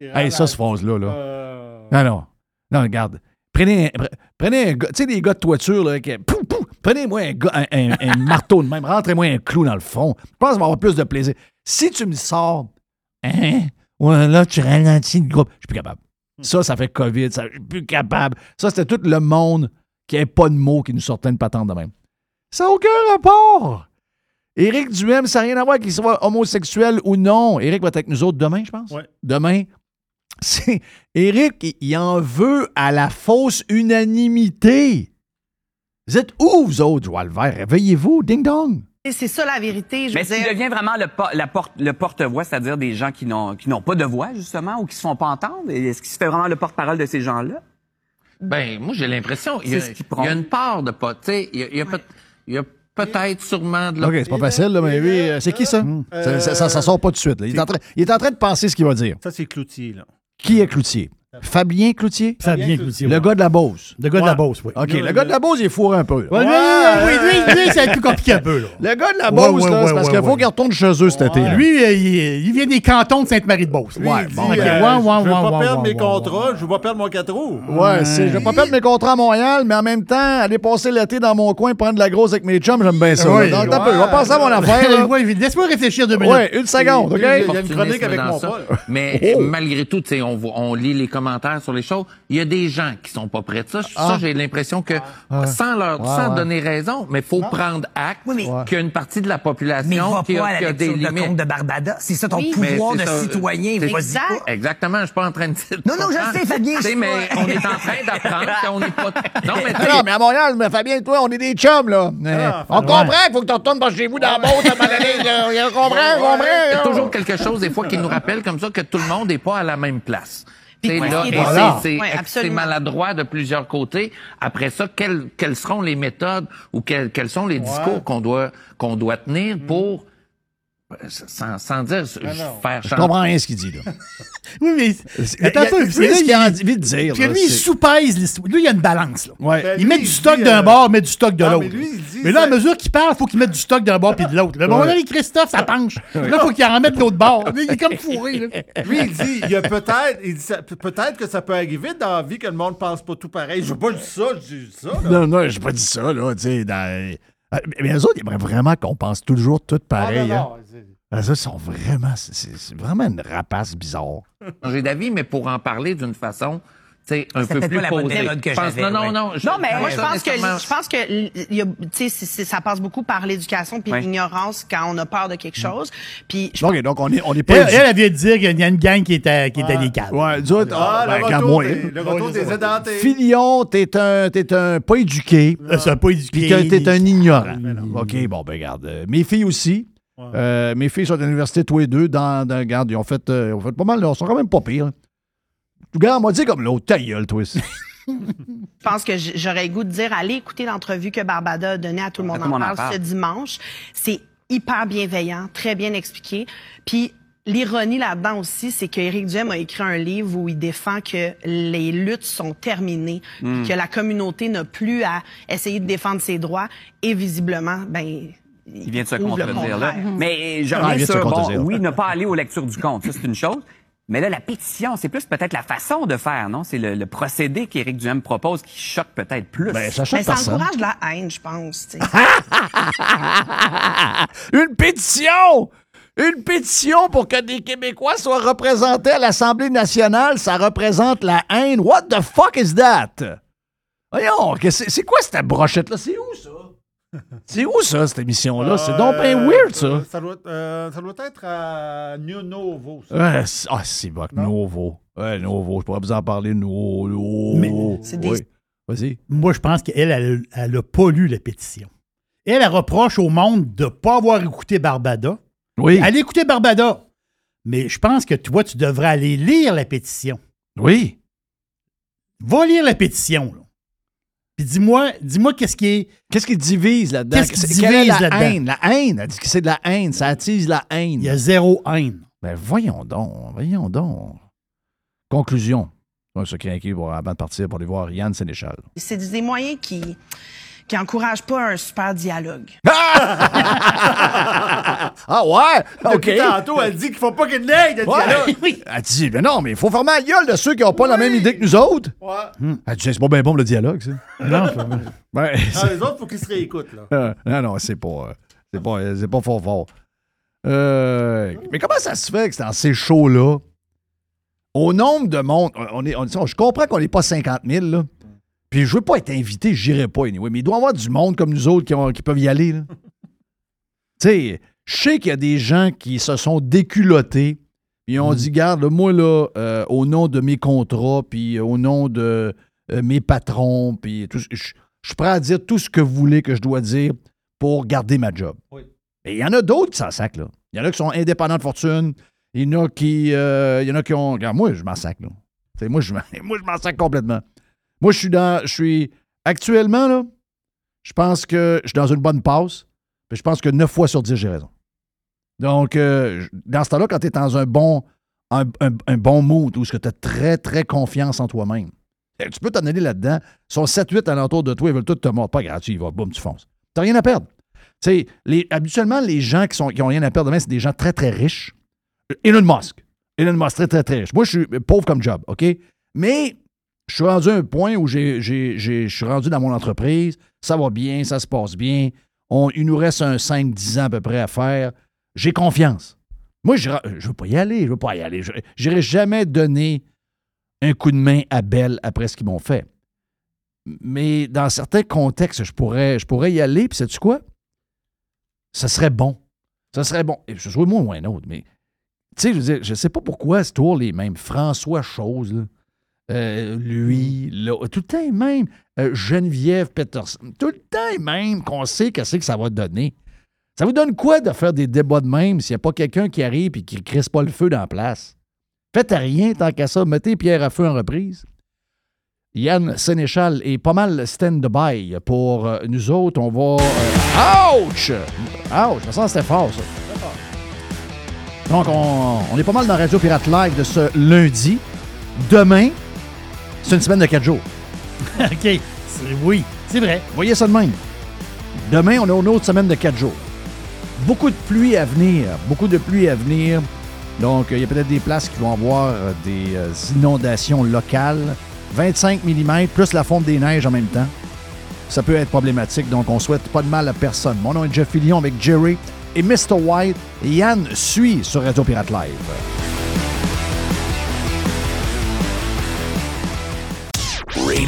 Hey, ça, cette phrase-là, là. Euh, Non, non. Non, regarde. Prenez, un- pre- prenez un gars, tu sais, des gars de toiture, là, qui. Pouf, pouf, prenez-moi un, gars- un, un- un marteau de même, rentrez-moi un clou dans le front. Je pense que ça va avoir plus de plaisir. Si tu me sors, hein, Ouais, là, tu ralentis le groupe. Je suis plus capable. Ça, ça fait COVID. Ça, je suis plus capable. Ça, c'était tout le monde qui n'avait pas de mots qui nous sortait une patente de même. Ça n'a aucun rapport. Éric Duhem, ça n'a rien à voir qu'il soit homosexuel ou non. Éric va être avec nous autres demain, je pense. Ouais. Demain. Éric, il- en veut à la fausse unanimité. Vous êtes où, vous autres, Vert? Réveillez-vous, ding-dong. C'est ça la vérité. Je Mais veux s'il dire, devient vraiment le, po- la porte, le porte-voix, c'est-à-dire des gens qui n'ont, qui n'ont pas de voix, justement, ou qui se font pas entendre, est-ce qu'il se fait vraiment le porte-parole de ces gens-là? Ben, moi, j'ai l'impression, il y, a, il y une part de pas, tu sais, il y a, il y a peut- il y a peut-être sûrement de la... OK, c'est pas facile, là, mais oui, euh, c'est qui ça? Ça, ça, ça- ça sort pas tout de suite. là. Il, est en train, il est en train de penser ce qu'il va dire. Ça, c'est Cloutier, là. Qui est Cloutier? Fabien Cloutier? Fabien Cloutier. Le ouais. gars de la Beauce. Le gars de la Beauce, oui. OK, le gars de la Beauce, il est fourré un peu. là. Ouais, lui, lui, lui, lui, ça va être plus compliqué un peu. Là. Le gars de la Ouais, Beauce, ouais, là, ouais, c'est parce ouais, qu'il faut ouais. qu'il retourne chez eux cet été. là. Lui, euh, il, il vient des cantons de Sainte-Marie-de-Beauce. Il dit, bon, ok. euh, Ouais, ouais, je veux ouais, pas ouais, perdre ouais, mes ouais, contrats, je veux pas perdre mon 4 roues. Ouais, c'est, je vais pas perdre mes contrats à Montréal, mais en même temps, aller passer l'été dans mon coin, prendre de la grosse avec mes chums, j'aime bien ça. Oui. Donc, ouais. un peu, je vais passer à mon affaire. Ouais, Laisse-moi réfléchir deux minutes. Ouais, une seconde, OK? Il y a une chronique avec mon. Paul. Mais Oh. malgré tout, on lit les commentaires sur les choses. Il y a des gens qui sont pas prêts de ça. Ça, Ah. j'ai l'impression que, Ouais. sans leur, Ouais, sans ouais. donner raison, mais faut prendre acte Oui, mais- qu'il y a une partie de la Mais population va qui pas a, à la qui a des de limites. compte de Barbada. C'est ça ton Oui. Pouvoir de ça, citoyen. Exact. pas. Exactement, je suis pas en train de dire. Non, non, je sais, Fabien, Tu sais, je- mais on est en train d'apprendre qu'on n'est pas. Non, mais tu sais, Non, mais à Montréal, mais Fabien, toi, on est des chums, là. Euh, on comprend qu'il faut que tu retournes par chez vous dans la botte à. On comprend, on comprend. Il y a toujours quelque chose, des fois, qui nous rappelle comme ça que tout le monde n'est pas à la même place. C'est Voilà. Ouais, maladroit de plusieurs côtés. Après ça, quelles, quelles seront les méthodes ou quels, quels sont les discours qu'on doit, qu'on doit tenir pour, sans, sans dire faire Je changer. comprends rien ce qu'il dit, là. Oui, mais. Il Attends un peu. là, ce qu'il a il- envie de dire, que là, lui, il c'est- sous-pèse l'histoire. Lui, il y a une balance. Là. Ouais. Ben, Il lui, met du stock dit, d'un euh, bord, met du stock de l'autre. mais il dit, là, à mesure qu'il parle, il faut qu'il mette du stock d'un bord puis de l'autre. Le moment donné, Christophe, ça penche. Là, il faut qu'il en remette de l'autre bord. Il est comme fourré. Là. Lui, il dit, il y a peut-être, il dit peut-être que ça peut arriver dans la vie que le monde pense pas tout pareil. Je pas dire ça, je dis ça. là. Non, non, j'ai pas dit ça, là, tu sais. dans- Ah, Mais eux autres, ils aimeraient vraiment qu'on pense toujours tout pareil. Ah, non, hein. non, c'est- Ah, ça, ils sont vraiment... C'est c'est- c'est vraiment une rapace bizarre. changer d'avis, mais pour en parler d'une façon, tu sais, un C'est peu plus pas la que pense- j'avais, Non, non, non. Non, mais moi, je pense que, je pense que, y a- tu sais, c'est- c'est- ça passe beaucoup par l'éducation puis Ouais. l'ignorance quand on a peur de quelque chose. Puis, je OK, donc on est, on est pas... Elle, elle, elle vient de dire qu'il y a une gang qui était, qui était des cadres. Ouais, nous autres, Ah, ah, ben, le quand retour, moi, des, le retour des édentés. Filion, t'es un, t'es un pas éduqué, Euh, C'est pas éduqué. puis t'es un ignorant. Ben. OK, bon, ben regarde. mes filles aussi. Euh, mes filles sont à l'université, tous les deux. Dans, dans, regarde, ils ont fait, euh, ils ont fait pas mal. Ils sont quand même pas pires. Regarde, moi, dis comme l'autre. Ta gueule, toi aussi. pense que j'aurais le goût de dire, allez écouter l'entrevue que Barbada a donnée à Tout le monde tout en monde en parle ce dimanche. C'est hyper bienveillant, très bien expliqué. Puis l'ironie là-dedans aussi, c'est que Éric Duhem a écrit un livre où il défend que les luttes sont terminées, Hmm. que la communauté n'a plus à essayer de défendre ses droits. Et visiblement, ben Il vient de se contredire, là. Mais je Ah, il reviens se sur, bon, oui, ne pas aller aux lectures du compte, ça, c'est une chose. Mais là, la pétition, c'est plus peut-être la façon de faire, non? C'est le, le procédé qu'Éric Duhem propose qui choque peut-être plus. Ben, ça Mais choque ça personne. encourage la haine, je pense. Une pétition! Une pétition pour que des Québécois soient représentés à l'Assemblée nationale, ça représente la haine. What the fuck is that? Voyons, c'est quoi cette brochette-là? C'est où ça? C'est où ça, cette émission-là? C'est donc bien Euh, weird, ça. Ça doit, euh, ça doit être à New Novo. ça. Ouais, c'est- ah, c'est bon, Novo. Ouais, Novo, je pourrais vous en parler. Novo. Mais c'est des- Oui. Vas-y. Moi, je pense qu'elle, elle, elle a pas lu la pétition. Elle, elle reproche au monde de ne pas avoir écouté Barbada. Oui. Allez écouter Barbada. Mais je pense que toi, tu devrais aller lire la pétition. Oui. Va lire la pétition. là. Puis dis-moi, dis-moi qu'est-ce qui est. Qu'est-ce qui divise là-dedans? Qu'est-ce qui divise la là-dedans? haine? La haine. Elle dit que c'est de la haine. Ça attise la haine. Il y a zéro haine. Ben voyons donc, voyons donc. Conclusion. On va se craquer pour, avant de partir pour aller voir Yann Sénéchal. C'est des moyens qui qui encouragent pas un super dialogue. Ah ouais? OK. Depuis tantôt, elle dit qu'il faut pas qu'il n'aille de Ouais. dialogue. Elle dit, mais non, mais il faut fermer la gueule de ceux qui n'ont pas la même idée que nous autres. Ouais. Elle dit, c'est pas bien bon le dialogue, ça. Non, Ah, c'est- les autres, faut qu'ils se réécoutent. Là. Euh, non, non, c'est pas, euh, c'est pas, euh, c'est pas fort fort. Euh, mais comment ça se fait que c'est dans ces shows-là, au nombre de monde, on est, on- je comprends qu'on n'est pas 50 000, là. Puis je veux pas être invité, je n'irai pas anyway, mais il doit y avoir du monde comme nous autres qui, ont- qui peuvent y aller. tu sais, je sais qu'il y a des gens qui se sont déculottés, ils ont dit, garde, moi, là, euh, au nom de mes contrats, puis au nom de euh, mes patrons, puis tout, je suis prêt à dire tout ce que vous voulez que je dois dire pour garder ma job. Et il y en a d'autres qui s'en là. Il y en a qui sont indépendants de fortune. Il y en a qui, euh, il y en a qui ont. Regarde, moi, je m'en sac, là. Moi, je, m'en- moi, je m'en sac complètement. Moi, je suis dans. Je suis. Actuellement, là, je pense que je suis dans une bonne passe. Puis je pense que 9 fois sur 10, j'ai raison. Donc, euh, dans ce temps-là, quand tu es dans un bon, un, un- un bon mood tu as très, très confiance en toi-même, eh, tu peux t'en aller là-dedans. Ils sont 7-8 alentour de toi, ils veulent tout te mordre. Pas tu y vas, boum, tu fonces. Tu rien à perdre. Les- habituellement, les gens qui, sont, qui ont rien à perdre demain, c'est des gens très, très riches. Elon Musk. Elon Musk, très, très, très riche. Moi, je suis pauvre comme job, OK? Mais je suis rendu à un point où je suis rendu dans mon entreprise. Ça va bien, ça se passe bien. On- il nous reste un 5-10 ans à peu près à faire. J'ai confiance. Moi, je ne veux pas y aller. Je veux pas y aller. Je n'irai jamais donner un coup de main à Bell après ce qu'ils m'ont fait. Mais dans certains contextes, je pourrais, je y aller. Puis, sais-tu quoi? Ça serait bon. Ça serait bon. Et ce soit moi ou un autre, mais tu sais, je je sais pas pourquoi c'est toujours les mêmes. François Chose. Euh, lui, là, tout le temps les mêmes. Euh, Geneviève Peterson, tout le temps les mêmes qu'on sait qu'est-ce que ça va donner. Ça vous donne quoi de faire des débats de même s'il n'y a pas quelqu'un qui arrive et qui ne crisse pas le feu dans la place? Faites rien tant qu'à ça. Mettez Pierre à feu en reprise. Yann Sénéchal est pas mal stand-by pour euh, nous autres. On va. euh, ouch! Ouch! Je me sens que c'était fort, ça. Donc, on, on est pas mal dans Radio Pirate Live de ce lundi. Demain, c'est une semaine de quatre jours. OK. Oui, c'est vrai. Voyez ça de même. Demain, on a une autre semaine de quatre jours. Beaucoup de pluie à venir. Beaucoup de pluie à venir. Donc, euh, il y a peut-être des places qui vont avoir euh, des euh, inondations locales. 25 mm plus la fonte des neiges en même temps. Ça peut être problématique, donc on souhaite pas de mal à personne. Mon nom est Jeff Fillion avec Jerry et Mr. White. Et Yann suit sur Radio Pirate Live.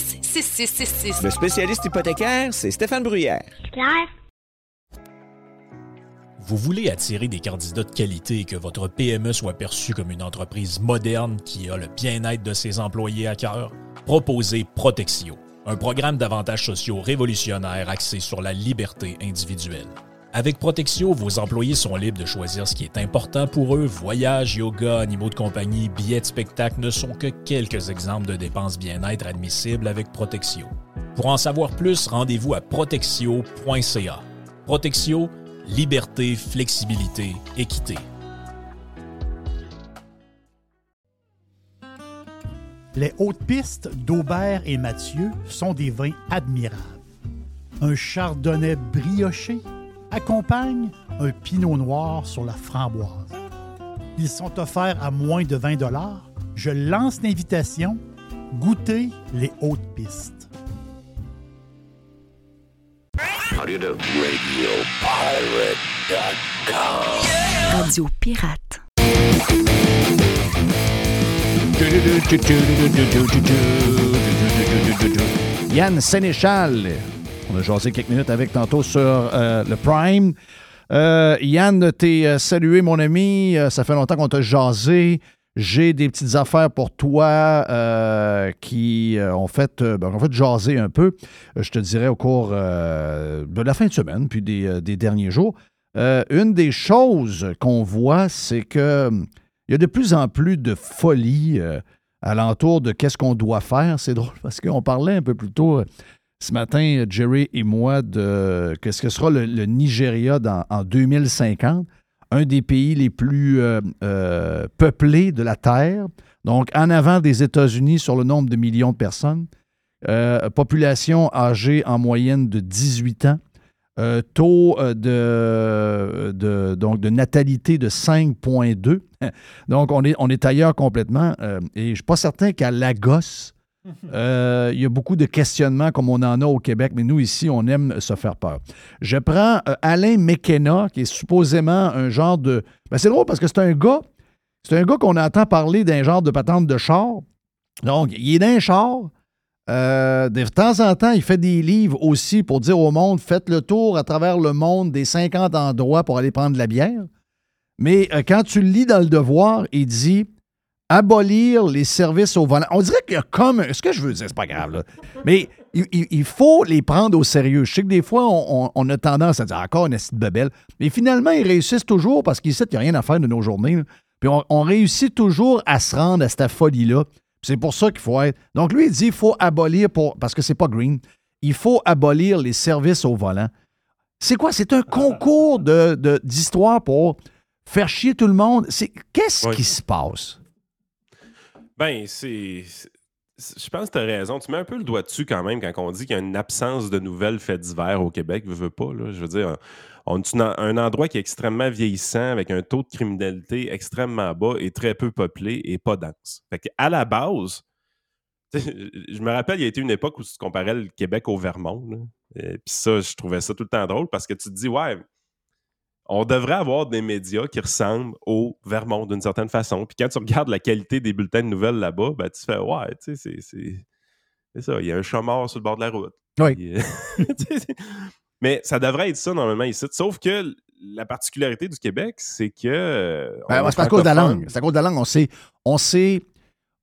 266-6666. Le spécialiste hypothécaire, c'est Stéphane Bruyère. Claire? Vous voulez attirer des candidats de qualité et que votre PME soit perçue comme une entreprise moderne qui a le bien-être de ses employés à cœur? Proposez Protexio, un programme d'avantages sociaux révolutionnaire axé sur la liberté individuelle. Avec Protexio, vos employés sont libres de choisir ce qui est important pour eux. Voyages, yoga, animaux de compagnie, billets de spectacle ne sont que quelques exemples de dépenses bien-être admissibles avec Protexio. Pour en savoir plus, rendez-vous à protexio.ca. Protexio, liberté, flexibilité, équité. Les hautes pistes d'Aubert et Mathieu sont des vins admirables. Un chardonnay brioché accompagne un pinot noir sur la framboise. Ils sont offerts à moins de 20 Je lance l'invitation. Goûtez les hautes pistes. Do? RadioPirate.com. Radio Pirate. Yann Sénéchal. On a jasé quelques minutes avec tantôt sur euh, le Prime. Euh, Yann, t'es euh, salué, mon ami. Ça fait longtemps qu'on t'a jasé. J'ai des petites affaires pour toi qui ont fait, ben, ont fait jaser un peu, je te dirais, au cours de la fin de semaine, puis des, derniers jours. Une des choses qu'on voit, c'est que hum, il y a de plus en plus de folie alentour de qu'est-ce qu'on doit faire. C'est drôle parce qu'on parlait un peu plus tôt ce matin, Jerry et moi, de qu'est-ce que sera le, Nigeria dans- en 2050, un des pays les plus euh, euh, peuplés de la Terre, donc en avant des États-Unis sur le nombre de millions de personnes, Euh, population âgée en moyenne de 18 ans, taux de, donc de natalité de 5,2. Donc, on est, on est ailleurs complètement. et je ne suis pas certain qu'à Lagos, euh, il y a beaucoup de questionnements comme on en a au Québec, mais nous, ici, on aime se faire peur. Je prends euh, Alain McKenna, qui est supposément un genre de... Ben, c'est drôle parce que c'est un gars, c'est un gars qu'on entend parler d'un genre de patente de char. Donc, il est dans un char. Euh, de temps en temps, il fait des livres aussi pour dire au monde faites le tour à travers le monde des 50 endroits pour aller prendre de la bière. Mais quand tu le lis dans le devoir, il dit abolir les services au volant. On dirait qu'il y a comme. Ce que je veux dire, c'est pas grave, là. Mais il, il- il faut les prendre au sérieux. Je sais que des fois, on, on- on a tendance à dire encore une petite bebelle. Mais finalement, ils réussissent toujours parce qu'ils savent qu'il n'y a rien à faire de nos journées. là. Puis on, on réussit toujours à se rendre à cette folie-là. C'est pour ça qu'il faut être. Donc lui, il dit qu'il faut abolir pour. Parce que c'est pas green. Il faut abolir les services au volant. C'est quoi? C'est un concours de- de- d'histoire pour faire chier tout le monde. Qu'est-ce Oui. qui se passe? Ben, c'est. Je pense que tu as raison. Tu mets un peu le doigt dessus quand même quand on dit qu'il y a une absence de nouvelles faits divers au Québec. Veux, veux pas. Je veux dire, on est un endroit qui est extrêmement vieillissant, avec un taux de criminalité extrêmement bas et très peu peuplé et pas dense. Fait à la base, je me rappelle, il y a été une époque où tu comparais le Québec au Vermont. Puis ça, je trouvais ça tout le temps drôle parce que tu te dis, ouais, on devrait avoir des médias qui ressemblent au Vermont d'une certaine façon. Puis quand tu regardes la qualité des bulletins de nouvelles là-bas, ben, tu fais Ouais, tu sais, c'est- ça, il y a un mort sur le bord de la route. Oui. Euh, Mais ça devrait être ça normalement ici. Sauf que la particularité du Québec, c'est que. euh, Ben, c'est à cause de la langue. C'est à cause de la langue. On sait, on sait,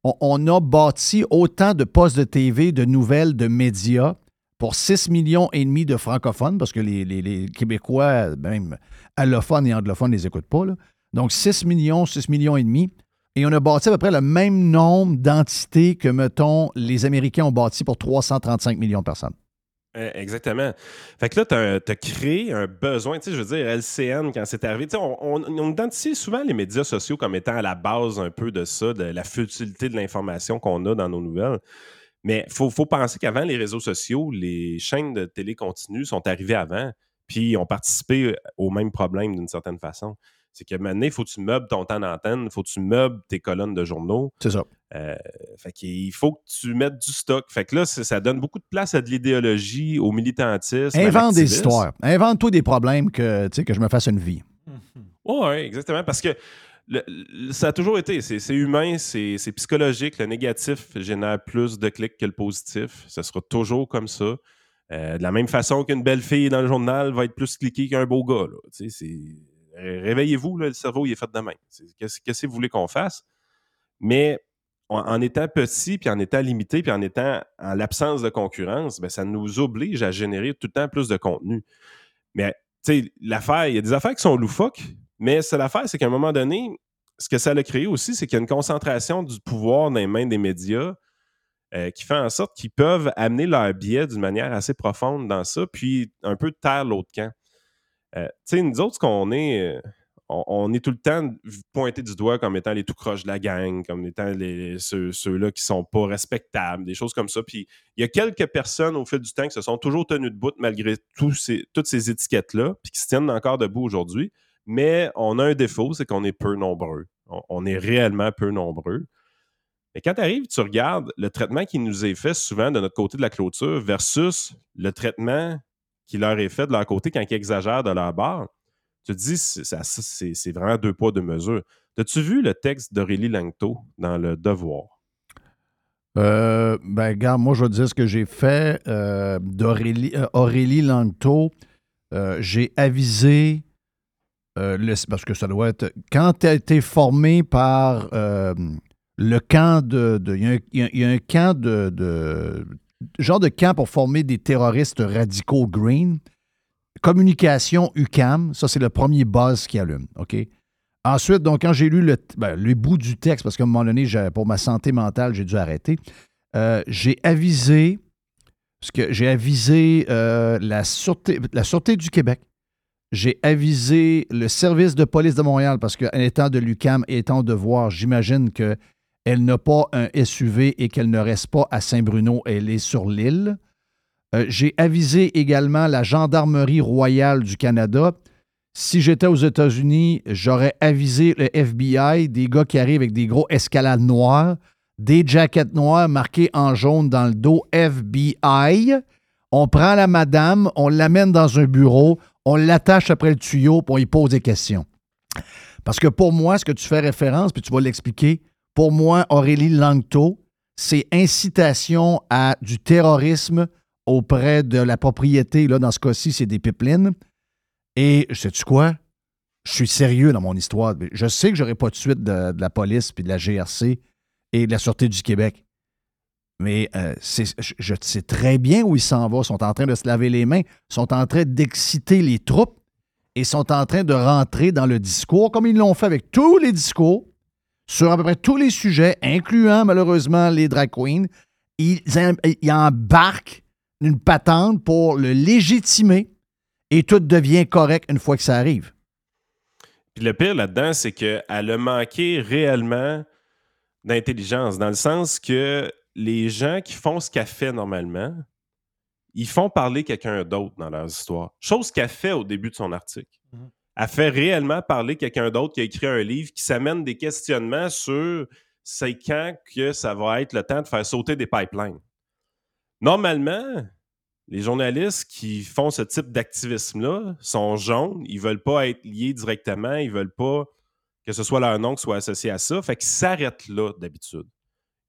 on, on a bâti autant de postes de TV, de nouvelles, de médias pour 6 millions et demi de francophones, parce que les, les- les Québécois, même allophones et anglophones, ne les écoutent pas. là. Donc 6 millions, 6 millions et demi. Et on a bâti à peu près le même nombre d'entités que, mettons, les Américains ont bâti pour 335 millions de personnes. Euh, Exactement. Fait que là, tu as, créé un besoin. Tu sais, je veux dire, LCN, quand c'est arrivé, on identifie souvent les médias sociaux comme étant à la base un peu de ça, de la futilité de l'information qu'on a dans nos nouvelles. Mais il faut, faut penser qu'avant les réseaux sociaux, les chaînes de télé continue sont arrivées avant, puis ont participé au même problème d'une certaine façon. C'est que maintenant, il faut que tu meubles ton temps d'antenne, il faut que tu meubles tes colonnes de journaux. C'est ça. Euh, fait qu'il faut que tu mettes du stock. Fait que là, ça donne beaucoup de place à de l'idéologie, au militantisme. Invente des histoires. Invente-toi des problèmes que, tu sais, que je me fasse une vie. Oui, exactement. Parce que le- le- ça a toujours été. C'est humain, c'est c'est psychologique. Le négatif génère plus de clics que le positif. Ce sera toujours comme ça. Euh, de la même façon qu'une belle fille dans le journal va être plus cliquée qu'un beau gars. Réveillez-vous, le cerveau il est fait de même. Qu'est-ce que vous voulez qu'on fasse? Mais en, étant petit, puis en étant limité, puis en étant en l'absence de concurrence, ben, ça nous oblige à générer tout le temps plus de contenu. Mais l'affaire, il y a des affaires qui sont loufoques, mais c'est l'affaire, c'est qu'à un moment donné, ce que ça a créé aussi, c'est qu'il y a une concentration du pouvoir dans les mains des médias euh, qui fait en sorte qu'ils peuvent amener leur biais d'une manière assez profonde dans ça, puis un peu taire l'autre camp. Euh, tu sais, nous autres, qu'on est, euh, on, est tout le temps pointé du doigt comme étant les tout croches de la gang, comme étant ceux, ceux-là qui sont pas respectables, des choses comme ça. Puis il y a quelques personnes au fil du temps qui se sont toujours tenues debout malgré ces, toutes ces étiquettes-là, puis qui se tiennent encore debout aujourd'hui. Mais on a un défaut, c'est qu'on est peu nombreux. On est réellement peu nombreux. Mais quand tu arrives, tu regardes le traitement qui nous est fait souvent de notre côté de la clôture versus le traitement qui leur est fait de leur côté quand ils exagèrent de leur part, tu te dis, c'est vraiment deux poids, deux mesures. As-tu vu le texte d'Aurélie Langto dans Le Devoir? Euh, ben, regarde, moi, je vais te dire ce que j'ai fait. Euh, d'Aurélie euh, Aurélie Langto, euh, j'ai avisé, parce que ça doit être. Quand tu as été formé par le camp de. Il y, a un- camp de, de- Genre de camp pour former des terroristes radicaux green. Communication UCAM, ça, c'est le premier buzz qui allume. Ensuite, donc, quand j'ai lu le, ben, le bout du texte, parce qu'à un moment donné, pour ma santé mentale, j'ai dû arrêter, euh, j'ai avisé, parce que j'ai avisé euh, la, sûreté, du Québec, j'ai avisé le service de police de Montréal, parce qu'en étant de l'UCAM étant de voir, j'imagine qu'elle n'a pas un SUV et qu'elle ne reste pas à Saint-Bruno, elle est sur l'île. Euh, j'ai avisé également la Gendarmerie royale du Canada. Si j'étais aux États-Unis, j'aurais avisé le FBI, des gars qui arrivent avec des gros escalades noires, des jackets noires marquées en jaune dans le dos FBI. On prend la madame, on l'amène dans un bureau, on l'attache après le tuyau, on y pose des questions. Parce que pour moi, ce que tu fais référence, puis tu vas l'expliquer, pour moi, Aurélie Langto, c'est incitation à du terrorisme auprès de la propriété. Là, dans ce cas-ci, c'est des pipelines. Et sais-tu quoi? Je suis sérieux dans mon histoire. Je sais que j'aurai pas de suite de, la police, puis de la GRC et de la Sûreté du Québec. Mais euh, je sais très bien où ils s'en vont. Ils sont en train de se laver les mains, ils sont en train d'exciter les troupes et sont en train de rentrer dans le discours, comme ils l'ont fait avec tous les discours, sur à peu près tous les sujets, incluant malheureusement les drag queens. Ils, ils embarquent une patente pour le légitimer et tout devient correct une fois que ça arrive. Puis le pire là-dedans, c'est qu'elle a manqué réellement d'intelligence, dans le sens que les gens qui font ce qu'elle fait normalement, ils font parler quelqu'un d'autre dans leurs histoires. Chose qu'elle fait au début de son article. Elle fait réellement parler quelqu'un d'autre qui a écrit un livre qui s'amène des questionnements sur c'est quand que ça va être le temps de faire sauter des pipelines. Normalement, les journalistes qui font ce type d'activisme-là sont jaunes, ils veulent pas être liés directement, ils veulent pas que ce soit leur nom qui soit associé à ça. Fait qu'ils s'arrêtent là d'habitude.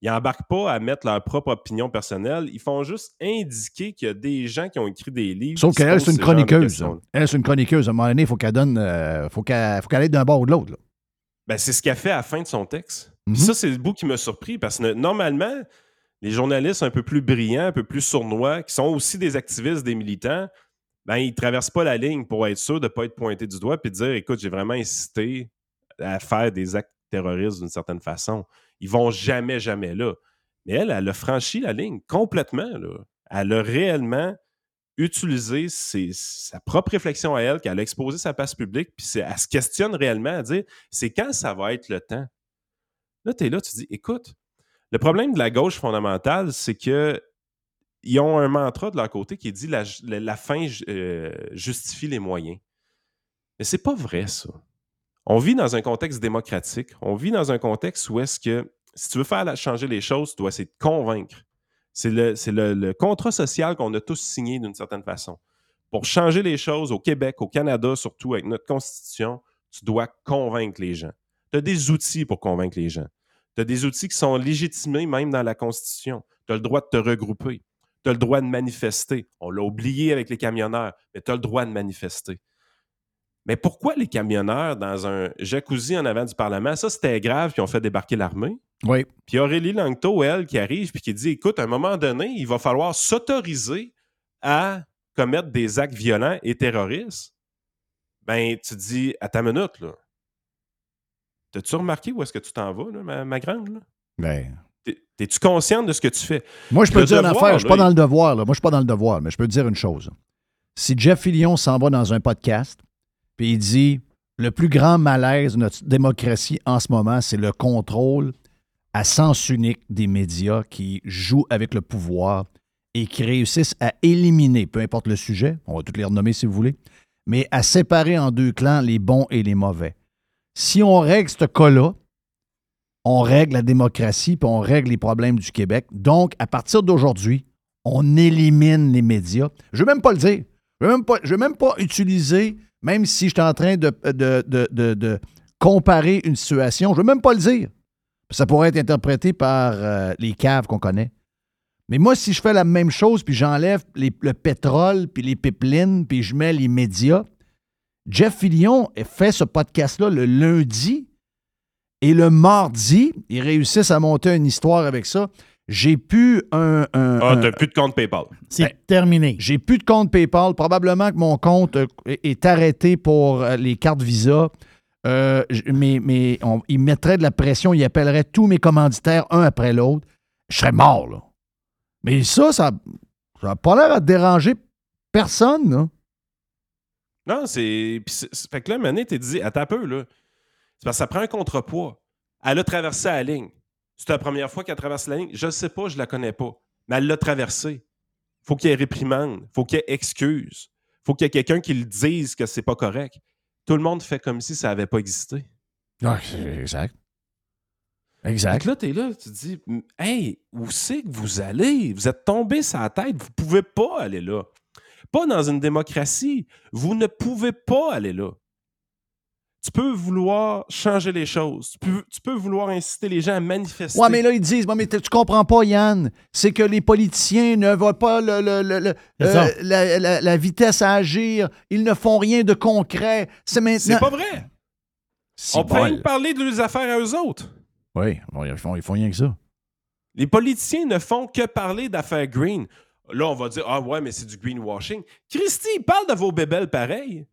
Ils n'embarquent pas à mettre leur propre opinion personnelle. Ils font juste indiquer qu'il y a des gens qui ont écrit des livres. Sauf qu'elle, c'est une chroniqueuse. Elle, c'est une chroniqueuse. À un moment donné, il faut qu'elle donne. euh, faut qu'elle aille d'un bord ou de l'autre. Ben, c'est ce qu'elle fait à la fin de son texte. Mhm. Ça, c'est le bout qui m'a surpris parce que normalement, les journalistes un peu plus brillants, un peu plus sournois, qui sont aussi des activistes, des militants, ben, ils ne traversent pas la ligne pour être sûr de ne pas être pointé du doigt et de dire écoute, j'ai vraiment incité à faire des actes terroristes d'une certaine façon. Ils vont jamais, jamais là. Mais elle, elle a franchi la ligne complètement. Elle a réellement utilisé sa propre réflexion à elle, qu'elle a exposé sa place publique, puis elle se questionne réellement à dire c'est quand ça va être le temps? Là, tu es là, tu dis écoute, le problème de la gauche fondamentale, c'est que ils ont un mantra de leur côté qui dit la fin euh, justifie les moyens. Mais c'est pas vrai, ça. On vit dans un contexte démocratique. On vit dans un contexte où est-ce que si tu veux faire changer les choses, tu dois essayer de convaincre. C'est le contrat social qu'on a tous signé d'une certaine façon. Pour changer les choses au Québec, au Canada, surtout avec notre constitution, tu dois convaincre les gens. Tu as des outils pour convaincre les gens. Tu as des outils qui sont légitimés même dans la Constitution. Tu as le droit de te regrouper. Tu as le droit de manifester. On l'a oublié avec les camionneurs, mais tu as le droit de manifester. Mais pourquoi les camionneurs dans un jacuzzi en avant du Parlement, ça c'était grave, puis ont fait débarquer l'armée? Oui. Puis Aurélie Langto, elle, qui arrive puis qui dit écoute, à un moment donné, il va falloir s'autoriser à commettre des actes violents et terroristes. Ben, tu dis à ta minute, là. T'as-tu remarqué où est-ce que tu t'en vas, là, ma, ma grande? Là? Ben, T'es- T'es-tu consciente de ce que tu fais? Moi, je peux Le te dire une affaire. Je suis pas dans le devoir. Là. Moi, je suis pas dans le devoir, mais je peux te dire une chose. Si Jeff Fillion s'en va dans un podcast, puis il dit le plus grand malaise de notre démocratie en ce moment, c'est le contrôle à sens unique des médias qui jouent avec le pouvoir et qui réussissent à éliminer, peu importe le sujet, on va tous les renommer si vous voulez, mais à séparer en deux clans les bons et les mauvais. Si on règle ce cas-là, on règle la démocratie, puis on règle les problèmes du Québec. Donc, à partir d'aujourd'hui, on élimine les médias. Je ne veux même pas le dire. Je ne veux, veux même pas utiliser, même si je suis en train de, comparer une situation, je ne veux même pas le dire. Ça pourrait être interprété par euh, les caves qu'on connaît. Mais moi, si je fais la même chose, puis j'enlève le pétrole, puis les pipelines, puis je mets les médias, Jeff Fillion fait ce podcast-là le lundi et le mardi, ils réussissent à monter une histoire avec ça. J'ai plus un. un- Ah, t'as plus de compte PayPal. C'est terminé. J'ai plus de compte PayPal. Probablement que mon compte euh, est arrêté pour euh, les cartes Visa. Euh, mais mais on- il mettrait de la pression, il appellerait tous mes commanditaires un après l'autre. Je serais mort, là. Mais ça, ça n'a pas l'air à déranger personne, là. Non, c'est. puis c'est- c'est- Fait que là, Mané, t'es dit, attends un peu, là. C'est parce que ça prend un contrepoids. Elle a traversé la ligne. C'est la première fois qu'elle traverse la ligne. Je ne sais pas, je la connais pas. Mais elle l'a traversée. faut qu'il y ait réprimande. faut qu'il y ait excuse. faut qu'il y ait quelqu'un qui le dise que c'est pas correct. Tout le monde fait comme si ça n'avait pas existé. exact. Fait Exact. que là, t'es là, tu te dis, hey, où c'est que vous allez? Vous êtes tombé sur la tête, vous pouvez pas aller là. Pas dans une démocratie. Vous ne pouvez pas aller là. Tu peux vouloir changer les choses. Tu peux, tu peux vouloir inciter les gens à manifester. Ouais, mais là, ils disent, mais tu comprends pas, Yann. C'est que les politiciens ne voient pas le- le- le- euh, la, la- la vitesse à agir. Ils ne font rien de concret. C'est maintenant. C'est pas vrai. On peut même parler de leurs affaires à eux autres. Oui, bon, ils, font, ils font rien que ça. Les politiciens ne font que parler d'affaires green. Là, on va dire Ah ouais, mais c'est du greenwashing. Christy, il parle de vos bébelles pareil.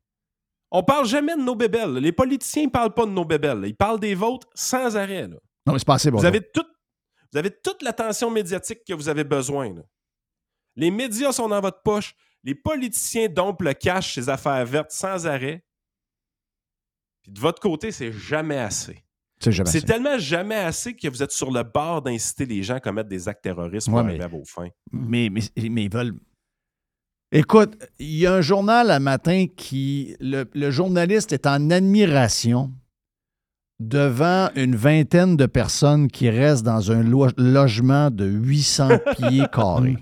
On parle jamais de nos bébelles. Les politiciens ne parlent pas de nos bébelles. Ils parlent des vôtres sans arrêt. là. Non, mais c'est pas assez bon. Vous avez, tout- vous avez toute l'attention médiatique que vous avez besoin. là. Les médias sont dans votre poche. Les politiciens dompent le cash, ces affaires vertes sans arrêt. Puis de votre côté, c'est jamais assez. C'est jamais C'est assez. tellement jamais assez que vous êtes sur le bord d'inciter les gens à commettre des actes terroristes pour Ouais, arriver mais- à vos fins. Mais, mais, mais ils veulent. Écoute, il y a un journal un matin qui. Le, le journaliste est en admiration devant une vingtaine de personnes qui restent dans un lo- logement de 800 pieds carrés.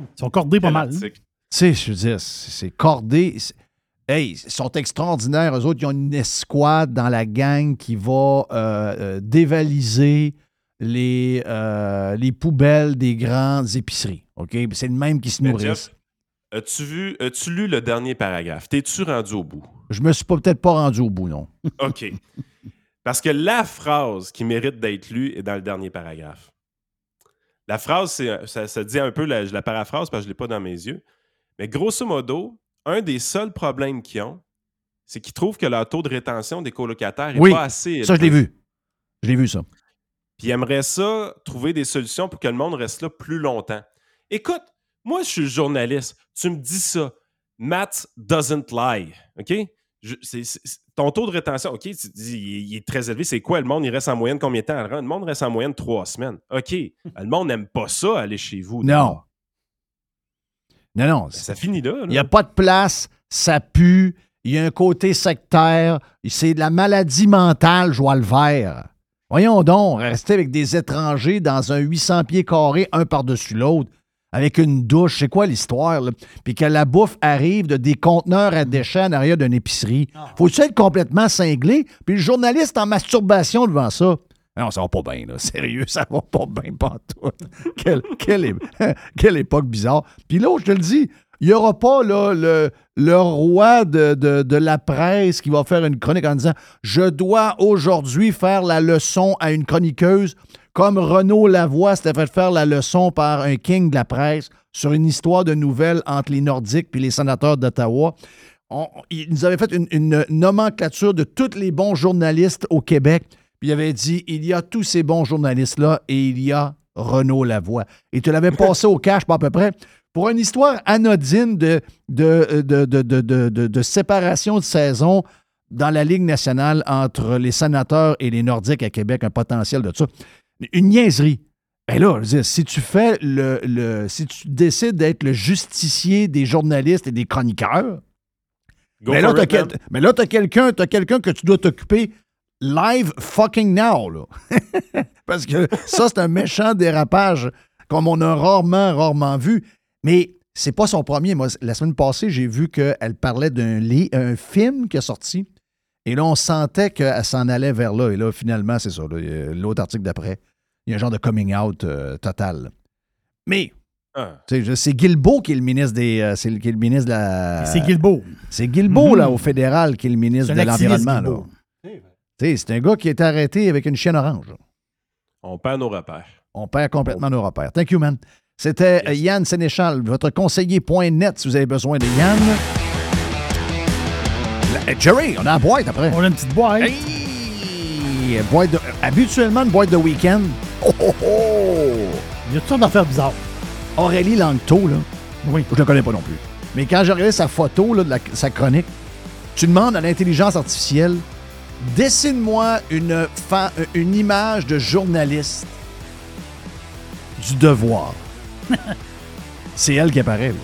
Ils sont cordés pas mal. Tu sais, je veux dire, c'est cordé. Hey, ils sont extraordinaires. Eux autres, ils ont une escouade dans la gang qui va euh, euh, dévaliser les, euh, les poubelles des grandes épiceries. OK? C'est le même qui se nourrissent. As-tu vu, as-tu lu le dernier paragraphe? T'es-tu rendu au bout? Je me suis pas- peut-être pas rendu au bout, non. OK. Parce que la phrase qui mérite d'être lue est dans le dernier paragraphe. La phrase, c'est, ça, ça dit un peu, la, je la paraphrase parce que je ne l'ai pas dans mes yeux. Mais grosso modo, un des seuls problèmes qu'ils ont, c'est qu'ils trouvent que leur taux de rétention des colocataires n'est Oui, pas assez ça, je l'ai élevé. vu. Je l'ai vu, ça. Puis ils aimeraient ça, trouver des solutions pour que le monde reste là plus longtemps. Écoute, moi, je suis journaliste. Tu me dis ça. Matt doesn't lie. OK? Je- ton taux de rétention, OK, tu dis, il, est- il est très élevé. C'est quoi? Le monde, il reste en moyenne combien de temps? Le monde reste en moyenne trois semaines. OK. Le monde n'aime pas ça, aller chez vous. Non. Non, non. Ça finit là. là. Il n'y a pas de place, ça pue, il y a un côté sectaire, c'est de la maladie mentale, je vois le vert. Voyons donc, rester avec des étrangers dans un 800 pieds carrés, un par-dessus l'autre, avec une douche, c'est quoi l'histoire? là? Puis que la bouffe arrive de des conteneurs à déchets en arrière d'une épicerie. Faut-tu être complètement cinglé? Puis le journaliste en masturbation devant ça. Non, ça va pas bien, là. Sérieux, ça va pas bien, pas tout. quelle, quelle, quelle époque bizarre. Puis là, je te le dis, il n'y aura pas là, le, le roi de, de- de la presse qui va faire une chronique en disant Je dois aujourd'hui faire la leçon à une chroniqueuse, comme Renaud Lavoie s'était fait faire la leçon par un king de la presse sur une histoire de nouvelles entre les Nordiques et les sénateurs d'Ottawa. Il nous avait fait une, nomenclature de tous les bons journalistes au Québec. Puis il avait dit il y a tous ces bons journalistes-là et il y a Renaud Lavoie. Et tu l'avais passé au cash, pas à peu près, pour une histoire anodine de- de séparation de saison dans la Ligue nationale entre les sénateurs et les Nordiques à Québec, un potentiel de ça. Une niaiserie. Ben là, je veux dire, si tu fais le, le- si tu décides d'être le justicier des journalistes et des chroniqueurs, Go mais là, for t'as it, quel- mais là, t'as quelqu'un, t'as quelqu'un que tu dois t'occuper live fucking now, là. Parce que ça, c'est un méchant dérapage comme on a rarement, rarement vu. Mais c'est pas son premier. Moi, la semaine passée, j'ai vu qu'elle parlait d'un un film qui est sorti Et là, on sentait qu'elle s'en allait vers là. Et là, finalement, c'est ça. là, a L'autre article d'après, il y a un genre de coming out euh, total. Mais, Ah. c'est Guilbeault qui est le ministre des. euh, c'est le, qui est le ministre de la. C'est Guilbeault. C'est Guilbeault, Mhm. là, au fédéral, qui est le ministre de l'Environnement. là. Guilbeault. Tu sais, C'est un gars qui a été arrêté avec une chienne orange. là. On perd nos repères. On perd complètement nos repères. Thank you, man. C'était euh, Yann Sénéchal, votre conseiller.net si vous avez besoin de Yann. La- Jerry, on a la boîte après. On a une petite boîte. Hey, boîte de- habituellement, une boîte de week-end. Oh, oh, oh! Il y a toutes sortes d'affaires bizarres. Aurélie Langto, là. Oui. Je ne le connais pas non plus. Mais quand j'ai regardé sa photo, là, de la- sa chronique, tu demandes à l'intelligence artificielle, dessine-moi une, fa- une image de journaliste du devoir. C'est elle qui apparaît. là.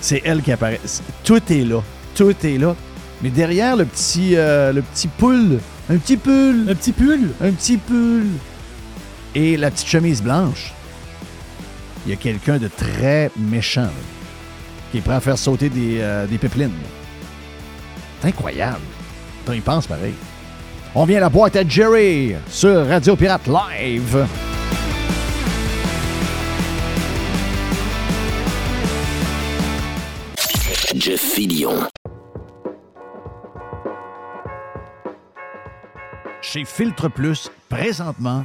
C'est elle qui apparaît. Tout est là. Tout est là. Mais derrière le petit, euh, le petit pull, un petit pull. Un petit pull. Un petit pull. Et la petite chemise blanche. Il y a quelqu'un de très méchant là, qui est prêt à faire sauter des, euh, des pipelines. C'est incroyable. Attends, il pense pareil. On vient à la boîte à Jerry sur Radio Pirate Live. Jeff Fillion. Chez Filtre Plus, présentement,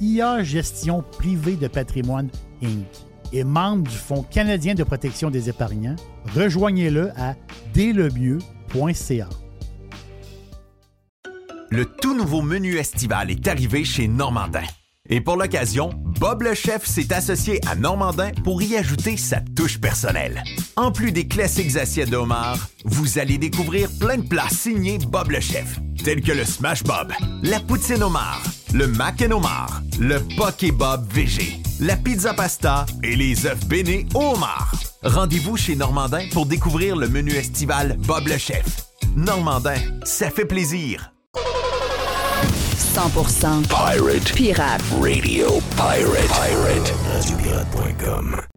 IA Gestion Privée de Patrimoine Inc. est membre du Fonds canadien de protection des épargnants. Rejoignez-le à dlemieux.ca. Le tout nouveau menu estival est arrivé chez Normandin. Et pour l'occasion, Bob le chef s'est associé à Normandin pour y ajouter sa touche personnelle. En plus des classiques assiettes de homard, vous allez découvrir plein de plats signés Bob le chef, tels que le Smash Bob, la poutine homard, le mac and homard, le poké Bob VG, la pizza pasta et les œufs bénis au homard. Rendez-vous chez Normandin pour découvrir le menu estival Bob le chef. Normandin, ça fait plaisir. 100% Pirate. Pirate. Radio Pirate. Pirate. Radiopirate.com.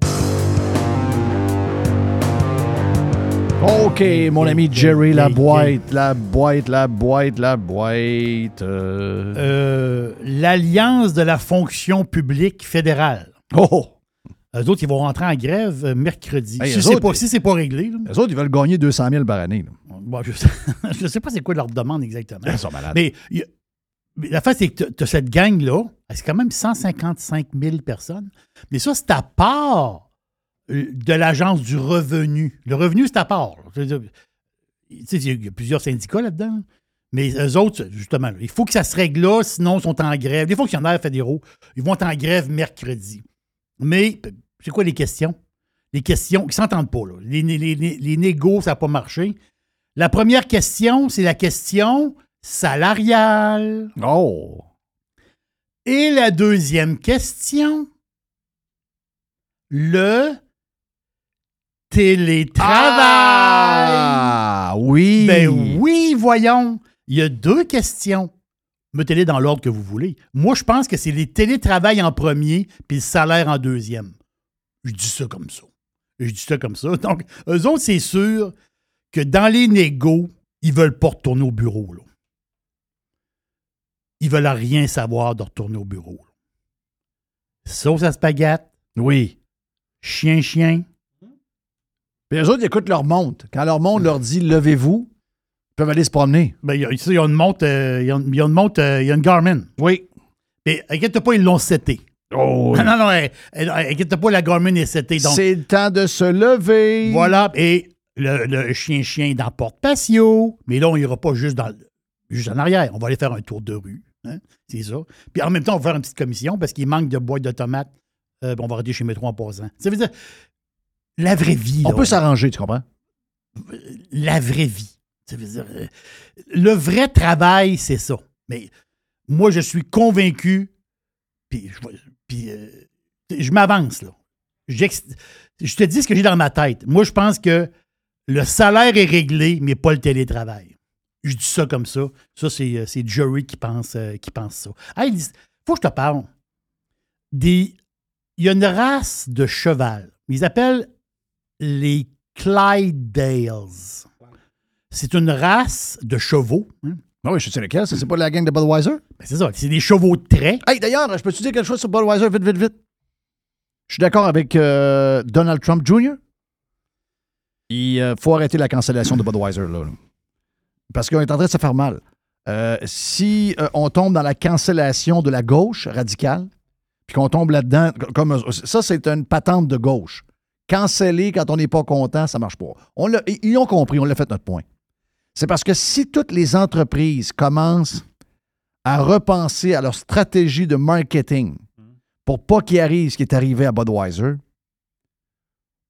OK, mon ami Jerry, la boîte, la boîte, la boîte, la boîte. euh. Euh, L'Alliance de la fonction publique fédérale. Oh! Eux autres, ils vont rentrer en grève euh, mercredi. Hey, si eux c'est pas, si c'est pas réglé. là. Les autres, ils veulent gagner 200 000 par année. Bon, je sais, je sais pas c'est quoi leur demande exactement. Ils sont malades. Mais, y la face, c'est que tu as cette gang-là, c'est quand même 155 000 personnes. Mais ça, c'est à part de l'Agence du revenu. Le revenu, c'est à part. Il y a plusieurs syndicats là-dedans. Mais eux autres, justement, là, il faut que ça se règle là, sinon ils sont en grève. Les fonctionnaires fédéraux, ils vont être en grève mercredi. Mais c'est quoi les questions? Les questions qui ne s'entendent pas. Là. Les, les, les, les négos, ça n'a pas marché. La première question, c'est la question salariale. Oh! Et la deuxième question, le télétravail. Ah, oui! Ben oui, voyons. Il y a deux questions. Mettez-les dans l'ordre que vous voulez. Moi, je pense que c'est les télétravail en premier puis le salaire en deuxième. Je dis ça comme ça. Je dis ça comme ça. Donc, eux autres, c'est sûr que dans les négos, ils veulent pas retourner au bureau. Là. Ils veulent rien savoir de retourner au bureau. là. Sauce à spaghette. Oui. Chien, chien. Puis les autres, ils écoutent leur montre. Quand leur montre leur dit levez-vous, ils peuvent aller se promener. Ben, il y a, il y a une montre, euh, il y a une- il y a une montre, euh, il y a une Garmin. Oui. Mais inquiète pas, ils l'ont seté. Oh, oui. Non, non, euh, inquiète pas, la Garmin est setée. Donc, C'est le temps de se lever. voilà. Et le, le chien-chien dans Porte Patio. Mais là, on n'ira pas juste, dans, le- juste en arrière. On va aller faire un tour de rue. hein. C'est ça. Puis en même temps, on va faire une petite commission parce qu'il manque de boîtes de tomates. Euh, on va arrêter chez Métro en passant. Ça veut dire, la vraie vie. On là, peut s'arranger, tu comprends? la vraie vie. Ça veut dire, euh, le vrai travail, c'est ça. Mais moi, je suis convaincu, puis je, puis, euh, je m'avance, là. Je te dis ce que j'ai dans ma tête. Moi, je pense que le salaire est réglé, mais pas le télétravail. Je dis ça comme ça. Ça, c'est euh, c'est Jerry qui pense, euh, qui pense ça. Dis- faut que je te parle. Des, il y a une race de cheval. Ils appellent les Clydales. C'est une race de chevaux. hein. Ah oui, je sais lequel. Ça, c'est pas la gang de Budweiser? Ben, c'est ça. C'est des chevaux de trait. Hey, d'ailleurs, je peux te dire quelque chose sur Budweiser, vite, vite, vite? Je suis d'accord avec euh, Donald Trump Jr. Il euh, faut arrêter la cancellation de Budweiser, là. là. Parce qu'on est en train de se faire mal. Euh, si euh, on tombe dans la cancellation de la gauche radicale, puis qu'on tombe là-dedans, comme ça, c'est une patente de gauche. Canceller quand on n'est pas content, ça marche pas. On l'a- ils ont compris, on l'a fait notre point. C'est parce que si toutes les entreprises commencent à repenser à leur stratégie de marketing pour pas qu'il arrive ce qui est arrivé à Budweiser,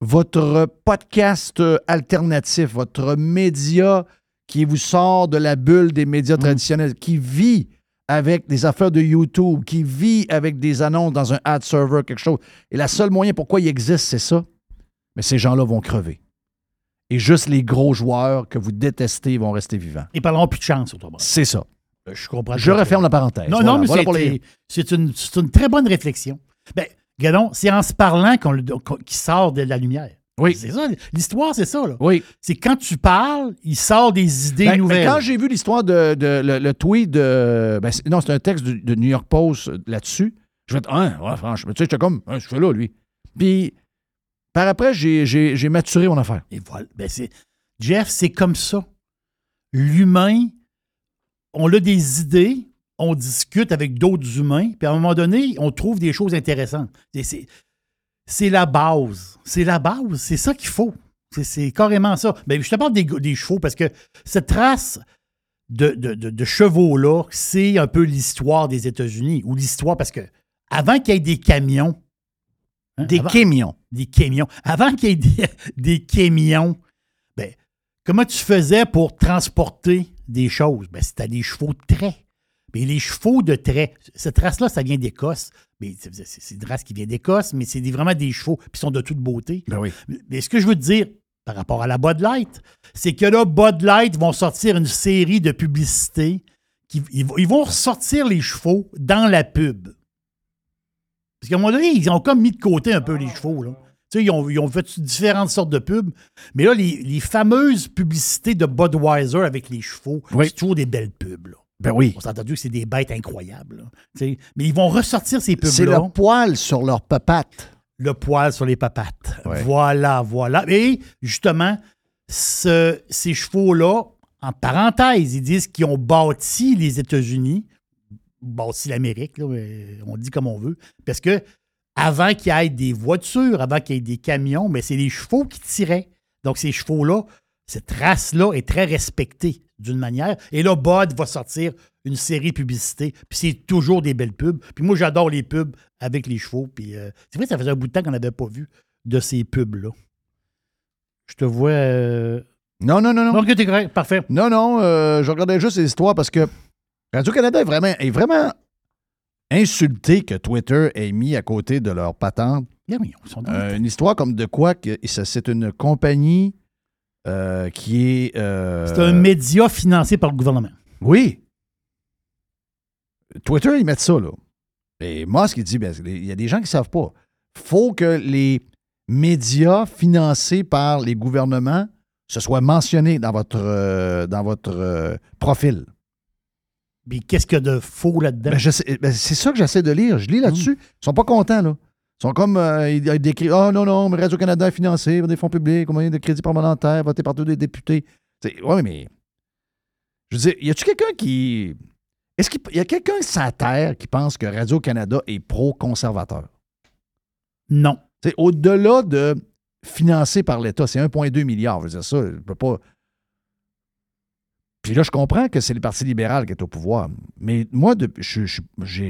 votre podcast alternatif, votre média qui vous sort de la bulle des médias traditionnels, qui vit avec des affaires de YouTube, qui vit avec des annonces dans un ad server, quelque chose. Et la seule moyen pourquoi il existe, c'est ça. Mais ces gens-là vont crever. Et juste les gros joueurs que vous détestez vont rester vivants. Ils parleront plus de chance, autrement. C'est ça. Euh, Je comprends. Je referme la parenthèse. Non, Voilà, non, mais voilà c'est- les- une, très bonne réflexion. Ben, Gadon, c'est en se parlant qu'on qu'il sort de la lumière. Oui. C'est ça. L'histoire, c'est ça. Là. Oui. C'est quand tu parles, il sort des idées Ben, ben, nouvelles. quand j'ai vu l'histoire de, de- le, le tweet de. ben, non, c'est un texte de New York Post euh, là-dessus. Je vais être, hein, ouais, franchement, tu sais, j'étais comme, hein, je fais là, lui. Puis, par après, j'ai- maturé mon affaire. Et voilà. Ben, Jeff, c'est comme ça. L'humain, on a des idées, on discute avec d'autres humains, puis à un moment donné, on trouve des choses intéressantes. C'est- la base. C'est la base. C'est ça qu'il faut. C'est- carrément ça. Ben, je te parle des, des chevaux parce que cette race de, de- de- de chevaux-là, c'est un peu l'histoire des États-Unis ou l'histoire parce que avant qu'il y ait des camions, hein, Des avant- camions. des camions. Avant qu'il y ait des, des camions, ben, comment tu faisais pour transporter des choses? Ben, c'était des chevaux de trait. Mais les chevaux de trait, cette race-là, ça vient d'Écosse. Mais c'est une race qui vient d'Écosse, mais c'est vraiment des chevaux, ils sont de toute beauté. Ben oui. Mais ce que je veux te dire par rapport à la Bud Light, c'est que là, Bud Light vont sortir une série de publicités vont- ils vont ressortir les chevaux dans la pub. Parce qu'à un moment donné, ils ont comme mis de côté un peu les chevaux. Là. Tu sais, ils, ont, ils ont fait différentes sortes de pubs. Mais là, les, les fameuses publicités de Budweiser avec les chevaux, c'est toujours des belles pubs. Là. Ben oui. On s'est entendu que c'est des bêtes incroyables. là. Tu sais, Mais ils vont ressortir ces pubs-là. C'est le poil sur leur papate. Le poil sur les papates. Voilà, voilà. Et justement, ce- ces chevaux-là, en parenthèse, ils disent qu'ils ont bâti les États-Unis, bâti l'Amérique, là, mais on dit comme on veut, parce que avant qu'il y ait des voitures, avant qu'il y ait des camions, mais c'est les chevaux qui tiraient. Donc, ces chevaux-là, cette race-là est très respectée d'une manière. Et là, Bud va sortir une série de publicités, puis c'est toujours des belles pubs. Puis moi, j'adore les pubs avec les chevaux. Puis euh, c'est vrai, ça faisait un bout de temps qu'on n'avait pas vu de ces pubs-là. Je te vois. euh, Non, non, non, non. Ok, t'es correct, parfait. Non, non, euh, je regardais juste les histoires parce que Radio-Canada est vraiment, est vraiment insulté que Twitter ait mis à côté de leur patente dans euh, une histoire comme de quoi que ça- c'est une compagnie euh, qui est. euh, C'est un média financé par le gouvernement. Oui. Twitter, ils mettent ça, là. Et Musk, il dit, ben, il y a des gens qui ne savent pas. faut que les médias financés par les gouvernements se soient mentionnés dans votre, euh, dans votre profil. Puis qu'est-ce qu'il y a de faux là-dedans? Ben, sais- ben, c'est ça que j'essaie de lire. Je lis là-dessus. Ils sont pas contents, là. Ils sont comme. euh, ils, ils décrivent Oh non, non, mais Radio-Canada est financé par des fonds publics, au moyen de crédits parlementaires, voté par tous les députés. Oui, mais. Je veux dire, y a-tu quelqu'un qui. Est-ce qu'il y a quelqu'un sur la Terre qui pense que Radio-Canada est pro-conservateur? Non. C'est au-delà de financé par l'État, c'est 1,2 milliard. Je veux dire, ça, je peux pas. Puis là, je comprends que c'est le Parti libéral qui est au pouvoir. Mais moi, j'ai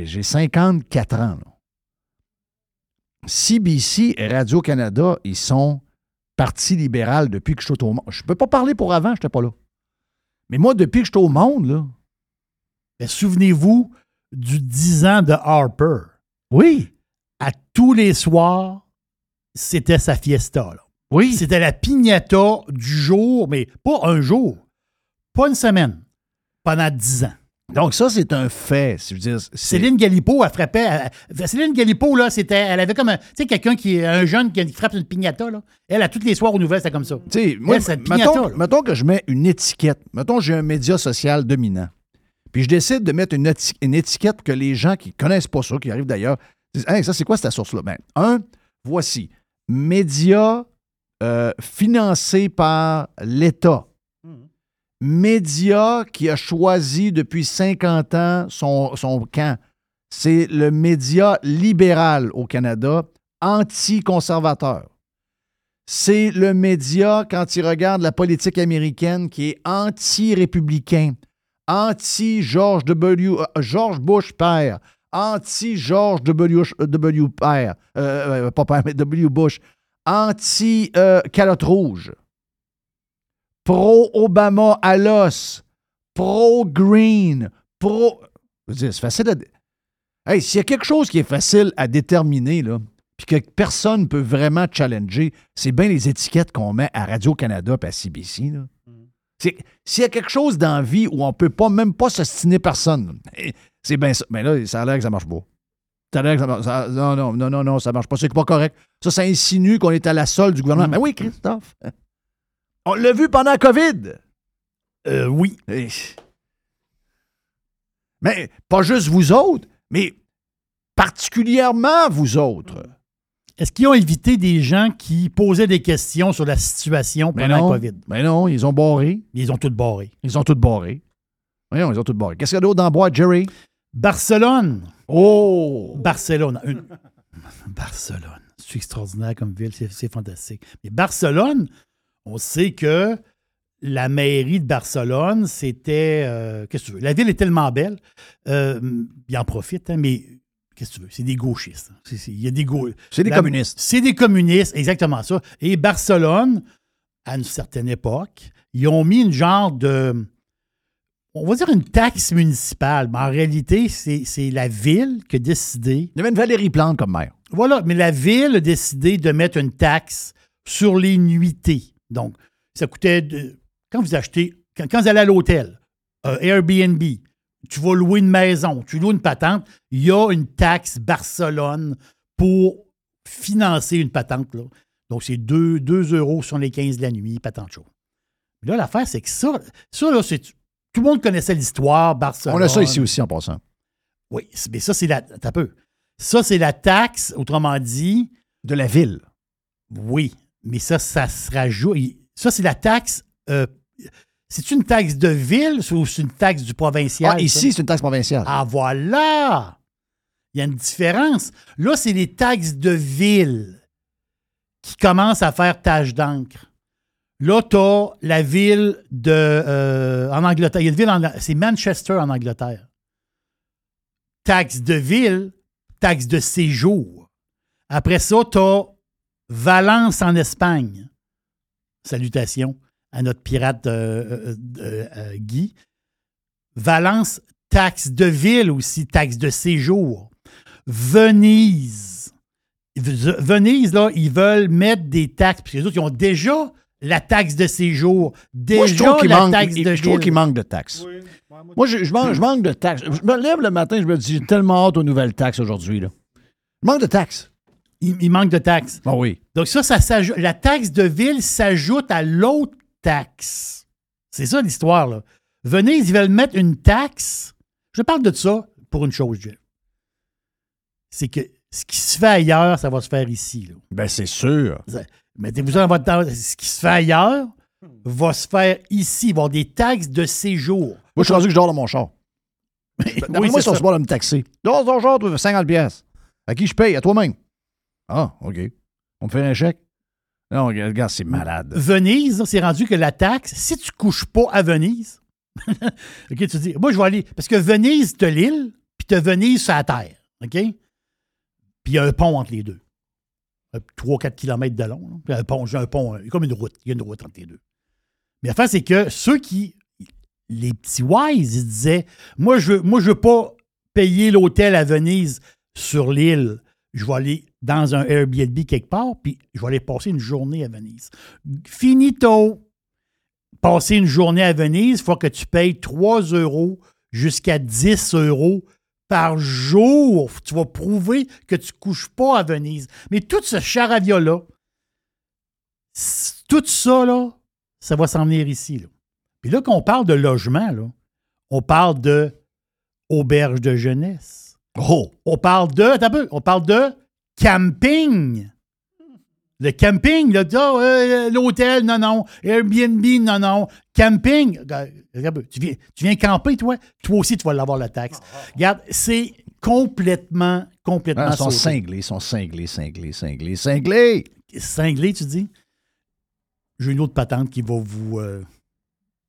j'ai 54 ans. là. CBC et Radio-Canada, ils sont Parti libéral depuis que je suis au monde. Je peux pas parler pour avant, je n'étais pas là. Mais moi, depuis que je suis au monde, là. Ben, Souvenez-vous du 10 ans de Harper. Oui. À tous les soirs, c'était sa fiesta. là. Oui. C'était la piñata du jour, mais pas un jour, pas une semaine, pendant 10 ans. Donc, ça, c'est un fait. Si je veux dire, c'est- Céline Galipo, elle frappait. elle- Céline Galipo, là, c'était. Elle avait comme. Tu sais, quelqu'un qui est un jeune qui frappe une piñata, là. Elle, à tous les soirs aux nouvelles, c'était comme ça. Tu sais, moi, Elle, piñata, mettons, mettons que je mets une étiquette. Mettons que j'ai un média social dominant. Puis je décide de mettre une, éti- une étiquette pour que les gens qui ne connaissent pas ça, qui arrivent d'ailleurs, disent Hey, ça, c'est quoi cette source-là? Ben, un, voici. Média euh, financé par l'État. Média qui a choisi depuis 50 ans son, camp. C'est le média libéral au Canada, anti-conservateur c'est le média, quand il regarde la politique américaine, qui est anti-républicain, anti-George W. euh, George Bush père, anti-George W. W. père, euh, euh, pas père, mais W. Bush, anti-calotte rouge, pro-Obama à l'os, pro-green, pro... Je veux dire, C'est facile à... Hey, s'il y a quelque chose qui est facile à déterminer, là, puis que personne ne peut vraiment challenger, c'est bien les étiquettes qu'on met à Radio-Canada et à CBC. là. C'est- S'il y a quelque chose dans la vie où on ne peut pas, même pas s'ostiner personne, eh, c'est bien ça. Mais là, ça a l'air que ça marche pas. Ça a l'air que ça marche. ça- non, non, non, non, non, ça marche pas. C'est pas correct. Ça, ça insinue qu'on est à la solde du gouvernement. Mais oui, Christophe. On l'a vu pendant la COVID? Euh, oui. Mais pas juste vous autres, mais particulièrement vous autres. Est-ce qu'ils ont évité des gens qui posaient des questions sur la situation Mais pendant non, la COVID? mais non, ils ont barré. Ils ont tout barré. Ils ont tout barré. Voyons, ils ont tout barré. Qu'est-ce qu'il y a d'autre dans la boîte, Jerry? Barcelone. Oh! Barcelone. Une- Barcelone. C'est extraordinaire comme ville. C'est fantastique. Mais Barcelone, on sait que la mairie de Barcelone, c'était. euh, Qu'est-ce que tu veux? La ville est tellement belle. Euh, ils en profitent, hein, mais qu'est-ce que tu veux? C'est des gauchistes. hein. C'est- Il y a des C'est des La- communistes. C'est des communistes, exactement ça. Et Barcelone, à une certaine époque, ils ont mis une genre de. On va dire une taxe municipale, mais en réalité, c'est c'est la ville qui a décidé. Il y avait une Valérie Plante comme maire. Voilà, mais la ville a décidé de mettre une taxe sur les nuitées. Donc, ça coûtait. de- quand vous achetez. Quand, quand vous allez à l'hôtel, euh, Airbnb, tu vas louer une maison, tu loues une patente, il y a une taxe Barcelone pour financer une patente. Là. Donc, c'est 2, euros sur les 15 de la nuit, patente chaud. Mais là, l'affaire, c'est que ça, ça là, c'est. Tout le monde connaissait l'histoire, Barcelone. On a ça ici aussi en passant. Oui, mais ça, c'est la. T'as peu. Ça, c'est la taxe, autrement dit. De la ville. Oui, mais ça, ça se rajoute. Ça, c'est la taxe. Euh, c'est une taxe de ville ou c'est une taxe du provincial? Ah, ici, c'est une taxe provinciale. Ah, voilà! Il y a une différence. Là, c'est les taxes de ville qui commencent à faire tâche d'encre. Là, tu as la ville de. euh, en Angleterre. Il y a une ville en. C'est Manchester en Angleterre. Taxe de ville, taxe de séjour. Après ça, tu as Valence en Espagne. Salutations à notre pirate euh, euh, euh, Guy. Valence, taxe de ville aussi, taxe de séjour. Venise. Venise, là, ils veulent mettre des taxes, parce que les autres, ils ont déjà la taxe de séjour, déjà Moi, je trouve qu'il la manque, taxe de je trouve ville. qu'il manque de taxes. Moi, je, je manque, je manque de taxes. Je me lève le matin, je me dis, j'ai tellement hâte aux nouvelles taxes aujourd'hui. là. Je manque de taxes. Il, il manque de taxes. Ah oui. Donc ça, ça s'ajoute. La taxe de ville s'ajoute à l'autre taxe. C'est ça l'histoire, là. Venise, ils veulent mettre une taxe. Je parle de ça pour une chose, Jeff. C'est que ce qui se fait ailleurs, ça va se faire ici. Là. Ben, c'est sûr. Mettez-vous ça dans votre temps. Ce qui se fait ailleurs va se faire ici. Il va y avoir des taxes de séjour. Moi, je suis rendu que je dors dans mon char. Oui, moi, ils sont supposés de me taxer. Dors dans ton char, tu 50 pièces. À qui je paye? À toi-même. Ah, OK. On me fait un chèque? Non, regarde, c'est malade. Venise, c'est rendu que la taxe, si tu couches pas à Venise, OK, tu dis, moi, je vais aller. Parce que Venise, tu l'île, puis tu Venise sur la terre. OK? Puis il y a un pont entre les deux. 3-4 km de long. Puis un pont, j'ai un pont, comme une route. Il y a une route entre les deux. Mais la fin, c'est que ceux qui. Les petits wise, ils disaient Moi, je veux, moi, je veux pas payer l'hôtel à Venise sur l'île. Je vais aller dans un Airbnb quelque part, puis je vais aller passer une journée à Venise. Finito! Passer une journée à Venise, il faut que tu payes 3 euros jusqu'à 10 euros par jour. Tu vas prouver que tu ne couches pas à Venise. Mais tout ce charavia-là, c- tout ça, là, ça va s'en venir ici. Là. Puis là, quand on parle de logement, là, on parle de auberge de jeunesse. Oh! On parle de. attends un peu, on parle de camping. Le camping, ah, euh, l'hôtel, non, non. Airbnb, non, non. Camping, regarde, tu viens, tu viens camper, toi? Toi aussi, tu vas l'avoir la taxe. Regarde, c'est complètement, complètement Ah, ils sont cinglés, ils sont cinglés, cinglés, cinglés, cinglés. Cinglé, tu dis? J'ai une autre patente qui va vous. euh,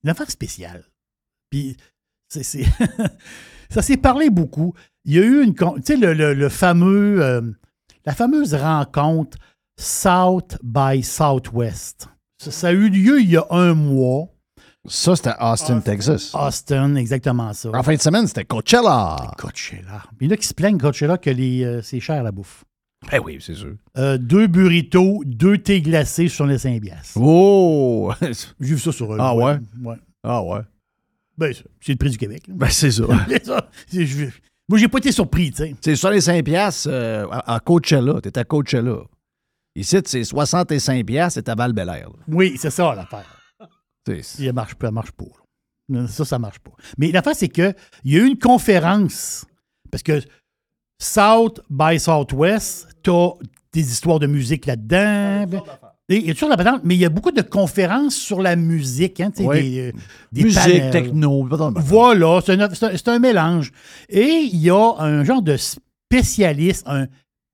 une affaire spéciale. Puis, c'est. ça s'est parlé beaucoup. Il y a eu une. Tu sais, le, le- le fameux. euh, la fameuse rencontre South by Southwest. Ça, ça a eu lieu il y a un mois. Ça, c'était Austin, Texas. Austin, exactement ça. En fin de semaine, c'était Coachella. Coachella. Puis là, qui se plaignent, Coachella, que les, euh, c'est cher la bouffe. Ben oui, c'est sûr. Euh, deux burritos, deux thés glacés sur les Saint-Bias. Oh! J'ai vu ça sur eux. Ah ouais? ouais. Ah ouais? Ben, c'est- le prix du Québec. là. Ben, c'est ça. C'est ça. C'est- je- Moi, j'ai pas été surpris, tu sais. C'est sur les 5 piastres euh, à à Coachella. T'es à Coachella. Ici, c'est 65 piastres, c'est à val là. Oui, c'est ça l'affaire. Elle marche pas, elle marche pas. là. Ça, ça marche pas. Mais l'affaire, c'est qu'il y a eu une conférence. Parce que South by Southwest, t'as des histoires de musique là-dedans. Il y a toujours la patente, mais il y a beaucoup de conférences sur la musique. Hein, Oui. des, euh, des Musique, panels. techno. Voilà, c'est un, c'est un- mélange. Et il y a un genre de spécialiste, un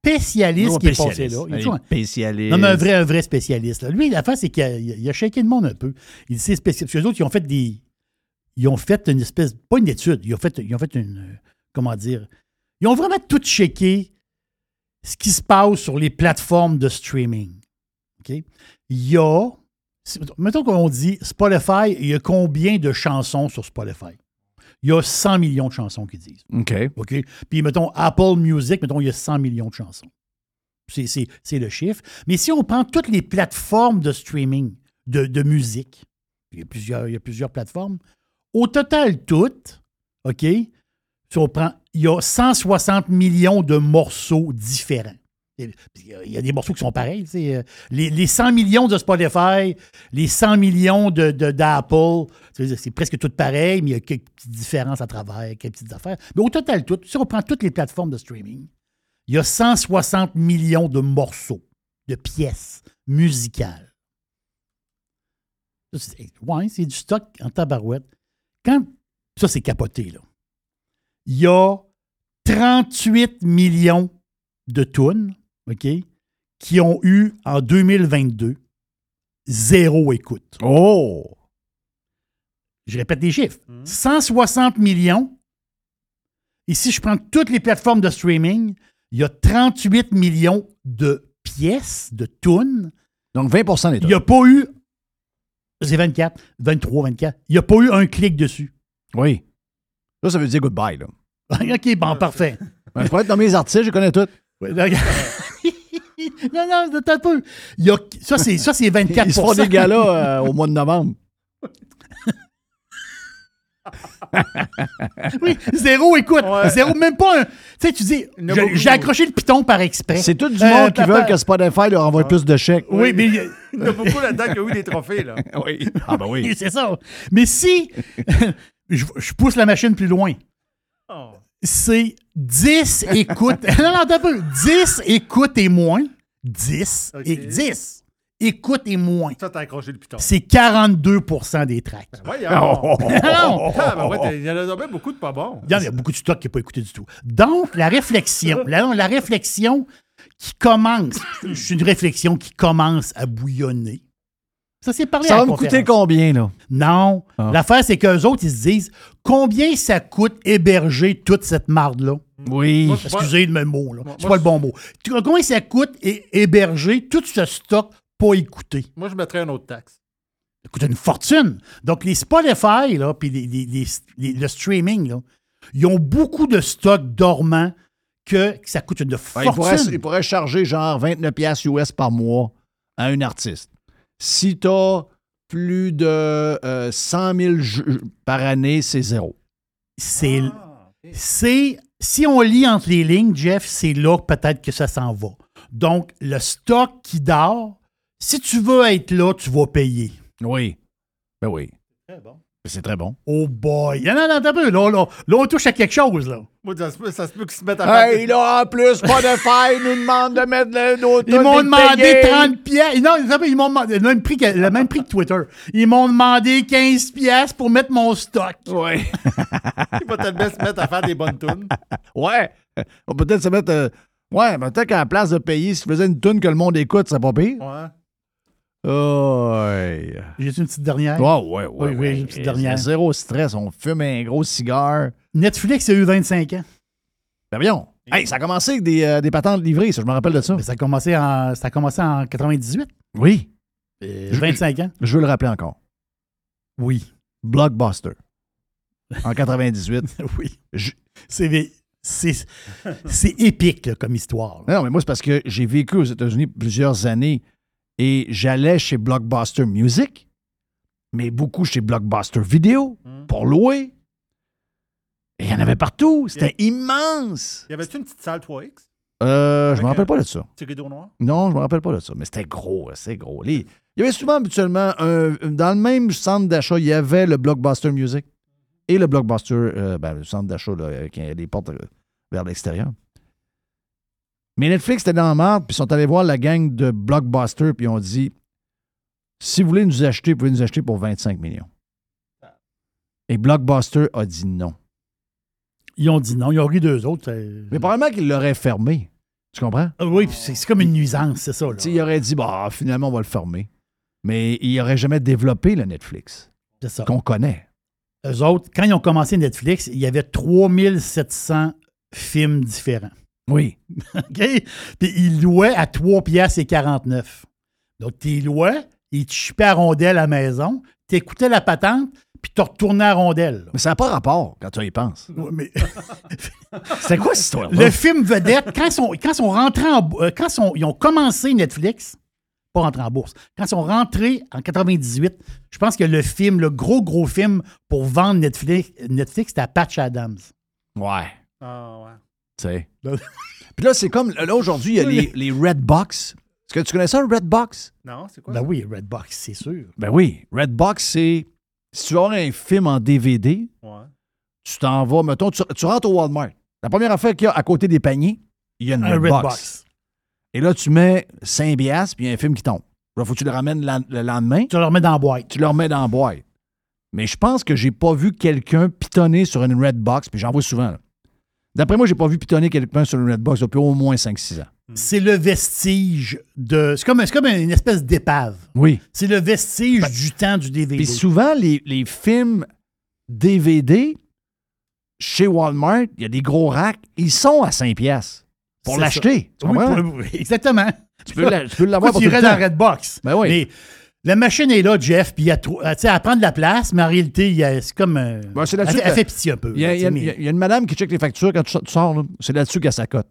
spécialiste qui est spécialiste. passé là. Il Un spécialiste. Non, mais un vrai, un vrai spécialiste. là. Lui, l'affaire, c'est qu'il a, il a shaké le monde un peu. Il c'est spécialiste. Parce que les autres, ils ont fait des. Ils ont fait une espèce. Pas une étude. Ils ont fait, ils ont fait une. Comment dire? Ils ont vraiment tout checké ce qui se passe sur les plateformes de streaming. OK? Il y a. Mettons qu'on dit Spotify, il y a combien de chansons sur Spotify? Il y a 100 millions de chansons qui disent. OK. OK? Puis, mettons, Apple Music, mettons, il y a 100 millions de chansons. C'est, c'est- c'est le chiffre. Mais si on prend toutes les plateformes de streaming de, de musique, il y, a plusieurs, il y a plusieurs plateformes, au total, toutes, OK? Si on prend, il y a 160 millions de morceaux différents. Il y a des morceaux qui sont pareils. euh, Les, les 100 millions de Spotify, les 100 millions de, de- d'Apple, c'est presque tout pareil, mais il y a quelques petites différences à travers, quelques petites affaires. Mais au total, tout, si on prend toutes les plateformes de streaming, il y a 160 millions de morceaux, de pièces musicales. Ouais, c'est du stock en tabarouette. Quand, ça, c'est capoté, là. Il y a 38 millions de tunes, OK, qui ont eu en 2022 zéro écoute. Oh! Je répète les chiffres. 160 millions. Et si je prends toutes les plateformes de streaming, il y a 38 millions de pièces, de tunes. Donc 20% des Il n'y a pas eu. C'est 24, 23, 24. Il n'y a pas eu un clic dessus. Oui. Là, ça veut dire goodbye, là. OK, bon, parfait. Ben, je pourrais être dans mes artistes, je connais tout. Ouais, là, non, non, attends un peu. Il y a, ça, c'est, ça, c'est 24 Ils se font des galas euh, au mois de novembre. oui, zéro écoute. Zéro, même pas un. Tu sais, tu dis, j'ai accroché le piton par exprès. C'est tout du Euh, monde qui veut que Spotify leur envoie plus de chèques. Oui, mais. Il y en a beaucoup là-dedans qui ont eu des trophées. Là. oui. Ah, ben oui. C'est ça. Mais si je, je pousse la machine plus loin, Oh. C'est 10 écoutes. non, non, attends un peu. 10 écoutes et moins. 10 et 10 écoutes et moins. Ça, t'as accroché le piton. C'est 42% des tracks. Voyons. Non. Ah, ben ouais, t'as- il y en a bien beaucoup de pas bons. Il y en a beaucoup de stock qui n'est pas écouté du tout. Donc, la réflexion, la, la réflexion qui commence, c'est une réflexion qui commence à bouillonner. Ça s'est parlé Ça à va la me coûter combien, là? Non. Ah. L'affaire, c'est qu'eux autres, ils se disent combien ça coûte héberger toute cette marde-là? Oui. Moi, Excusez le même mot, là. C'est pas le bon mot. Combien ça coûte hé- héberger tout ce stock pas écouté? Moi, je mettrais une autre taxe. Ça coûte une fortune. Donc, les Spotify, là, puis les- les- les- les- le streaming, là, ils ont beaucoup de stocks dormants que, que ça coûte une Ben, fortune. il, pourrait, il pourrait charger genre 29 pièces US par mois à un artiste. Si tu as plus de euh, 100 000 jeux par année, c'est zéro. C'est. c'est- Si on lit entre les lignes, Jeff, c'est là peut-être que ça s'en va. Donc, le stock qui dort, si tu veux être là, tu vas payer. Oui. Ben oui. Très bon. C'est très bon. Oh boy! Non, non, non, attends un peu. Là, là, là, on touche à quelque chose, là. Moi, ça se peut, ça se peut qu'ils se mettent à Hey, là, en plus, Spotify nous demande de mettre le, nos Ils m'ont demandé payer. 30 pièces. Non, ils ils m'ont demandé le même, prix que, le même prix que Twitter. Ils m'ont demandé 15 pièces pour mettre mon stock. Oui. Il va tellement se mettre à faire des bonnes tunes. Ouais. On peut peut-être se mettre. euh, ouais, peut-être qu'à la place de payer, si tu faisais une tune que le monde écoute, c'est pas pire. Ouais. Ouais. J'ai une petite dernière. Ouais, ouais, ouais. Oui, oui, ouais. j'ai une petite dernière. Zéro stress. On fume un gros cigare. Netflix a eu 25 ans. Ben voyons. Hey, ça a commencé avec des, euh, des patentes livrées, ça, je me rappelle de ça. Mais ça a commencé en, ça a commencé en 98. Oui. Euh, Je- 25 ans. Je veux le rappeler encore. Oui. Blockbuster. En 98. oui. C'est, épique là, comme histoire. là. Non, mais moi, c'est parce que j'ai vécu aux États-Unis plusieurs années et j'allais chez Blockbuster Music, mais beaucoup chez Blockbuster Video pour louer. Et il y en avait partout. C'était immense. Y avait-tu une petite salle 3X? Euh, je me Avec rappelle pas de ça. Petit rideau noir? Non, je me rappelle pas de ça, mais c'était gros, c'est gros. Les- Il y avait souvent habituellement, un- dans le même centre d'achat, il y avait le Blockbuster Music et le Blockbuster, euh, ben, le centre d'achat là, avec euh, les portes euh, vers l'extérieur. Mais Netflix était dans la merde, puis ils sont allés voir la gang de Blockbuster, puis ils ont dit si vous voulez nous acheter, vous pouvez nous acheter pour 25 millions. Et Blockbuster a dit non. Ils ont dit non. Ils ont ri deux autres. Mais probablement qu'ils l'auraient fermé. Tu comprends? Ah Oui, c'est, comme une nuisance, c'est ça. Là. Tu sais, il aurait dit, bah, finalement, on va le fermer. Mais il n'aurait jamais développé le Netflix qu'on connaît. Eux autres, quand ils ont commencé Netflix, il y avait 3700 films différents. Oui. OK? Puis ils louaient à 3 piastres et 49. Donc, tu louais, ils te chippaient à rondelle à la maison, tu écoutais la patente, puis tu retournais à rondelle. Mais ça n'a pas rapport quand tu y penses. Ouais, mais- C'est quoi cette histoire Le film vedette, quand sont, quand ils sont rentrés en- euh, quand ils sont- ils ont commencé Netflix, pas rentrés en bourse. Quand ils sont rentrés en 98, je pense que le film, le gros, gros film pour vendre Netflix, Netflix c'était Patch Adams. Ouais. Ah, ouais. Sais. Puis là, c'est comme, là, aujourd'hui, il y a les, les Red Box. Est-ce que tu connais ça, un Red Box? Non, c'est quoi? Ben oui, Redbox, c'est sûr. Ben oui. Red Box, c'est. Si tu avoir un film en DVD, Ouais. tu t'en vas, mettons, tu, tu rentres au Walmart. La première affaire qu'il y a à côté des paniers, il y a une Un Red, Red Box. Box. Et là, tu mets 5 piastres, puis il y a un film qui tombe. Là, faut que tu le ramènes la- le lendemain. Tu le remets dans la boîte. Tu le remets dans la boîte. Mais je pense que j'ai pas vu quelqu'un pitonner sur une Red Box, puis j'en vois souvent. là. D'après moi, j'ai pas vu pitonner quelqu'un sur une Red Box depuis au moins 5-6 ans. C'est le vestige de. C'est comme, c'est comme une espèce d'épave. Oui. C'est le vestige du temps du DVD. Puis souvent, les, les films DVD, chez Walmart, il y a des gros racks, ils sont à 5 piastres pour l'acheter. Oui, le- exactement. Tu peux la- tu peux l'avoir pour tu tout irais le dans. Redbox. Ben oui. Mais la machine est là, Jeff, puis elle, trou- elle, tu sais, elle prend de la place, mais en réalité, il y a- c'est comme. euh, Ben, c'est elle, elle fait pitié un peu. Il y, a, y mais y une madame qui check les factures quand tu sors- tu sors. là. C'est là-dessus qu'elle s'accote.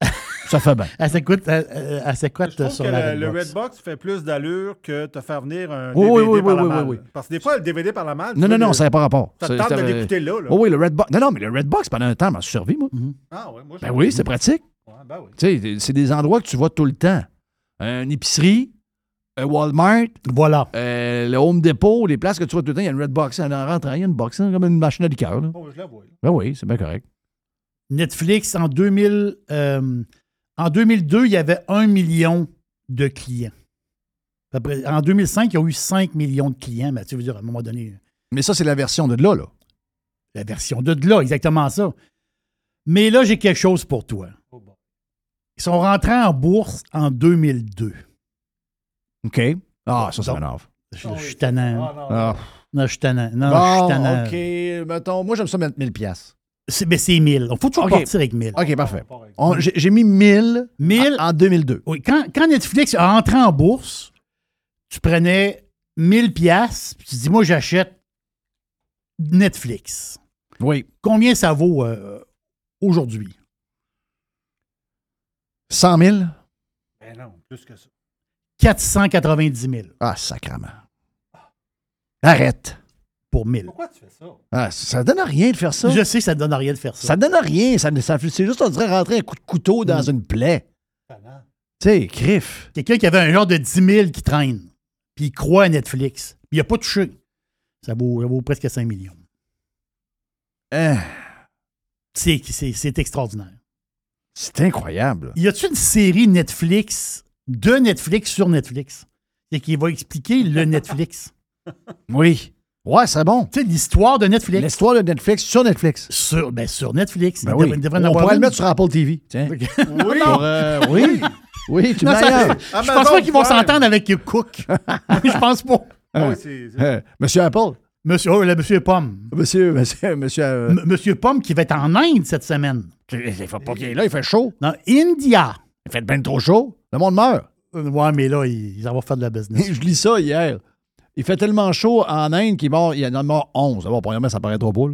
ça fait bien. Elle s'écoute, elle, elle- s'écoute sur que la le, le Redbox. Fait plus d'allure que te faire venir un Oui, DVD oui, oui, par oui, la oui, malle. oui, oui. Parce que des fois, le DVD par la malle... Non, non, non, le- ça n'a pas rapport. Ça te tente de l'écouter là, là. Oh oui, le Redbox. Non, non, mais le Redbox, pendant un temps, m'a servi, moi. Ah ouais, moi, je- Ben oui, c'est pratique. Ouais, ben oui. Tu sais, c'est des endroits que tu vois tout le temps. Une épicerie, Walmart, voilà. euh, le Home Depot, les places que tu vois tout le temps, il y a une Redbox. En rentrant, il y a une box, hein, comme une machine à liqueur. Là. Oh, je la vois. Ben oui, c'est bien correct. Netflix, en, 2000, euh, en 2002, il y avait un million de clients. Après, en 2005, il y a eu 5 millions de clients, mais tu veux dire, à un moment donné, Mais ça, c'est la version de là, là. la version de là, exactement ça. Mais là, j'ai quelque chose pour toi. Ils sont rentrés en bourse en 2002. OK. Ah, ça, ça m'énerve. Je, je suis tannant. Ah. Non, je suis tannant. Non, je suis tannant. OK, mettons, moi, j'aime ça mettre 1000 pièces. C'est, mais c'est 1000. Il faut toujours OK. partir avec 1000. OK, parfait. On- J'ai j'ai mis 1000, 1000 en 2002. Oui, quand, quand Netflix a entré en bourse, tu prenais 1000 pièces, puis tu dis moi j'achète Netflix. Oui. Combien ça vaut euh, aujourd'hui? 100 000? Ben non, plus que ça. 490 000 Ah, sacrement. Arrête. pour 1000. Pourquoi tu fais ça? Ah, ça donne rien de faire ça. Je sais que ça ne donne rien de faire ça. Ça donne rien. Ça, ça- c'est juste, on dirait rentrer un coup de couteau dans une plaie. Tu sais, crif. Quelqu'un qui avait un genre de 10 000 qui traîne, puis il croit à Netflix, puis il n'a pas touché. Ça vaut, ça vaut presque 5 millions. Hein, C'est, c'est- c'est extraordinaire. c'est incroyable. Y a-t-il une série Netflix de Netflix sur Netflix? C'est qui va expliquer le Netflix. Oui. Ouais, c'est bon. Tu sais, l'histoire de Netflix. L'histoire de Netflix sur Netflix. Sur, ben, sur Netflix. Ben oui. devrait- il devrait en On pourrait le mettre sur Apple TV. Tiens. Oui. Pour, euh, oui. Oui, tu Non, ça- je pense pas qu'ils vont s'entendre avec Cook. je pense pas. Ah oui, c'est- c'est- Euh, Monsieur Apple. Monsieur, oh, le Monsieur Pomme. Monsieur, monsieur, monsieur. euh, M- Monsieur Pomme qui va être en Inde cette semaine. il fait pas qu'il est là, il fait chaud. Dans India. Il fait bien trop chaud. Le monde meurt. Euh, Ouais, mais là, ils, ils vont faire de la business. Je lis ça hier. Il fait tellement chaud en Inde qu'il mort, il en a mort 11. D'abord, premièrement, ça paraît trop beau.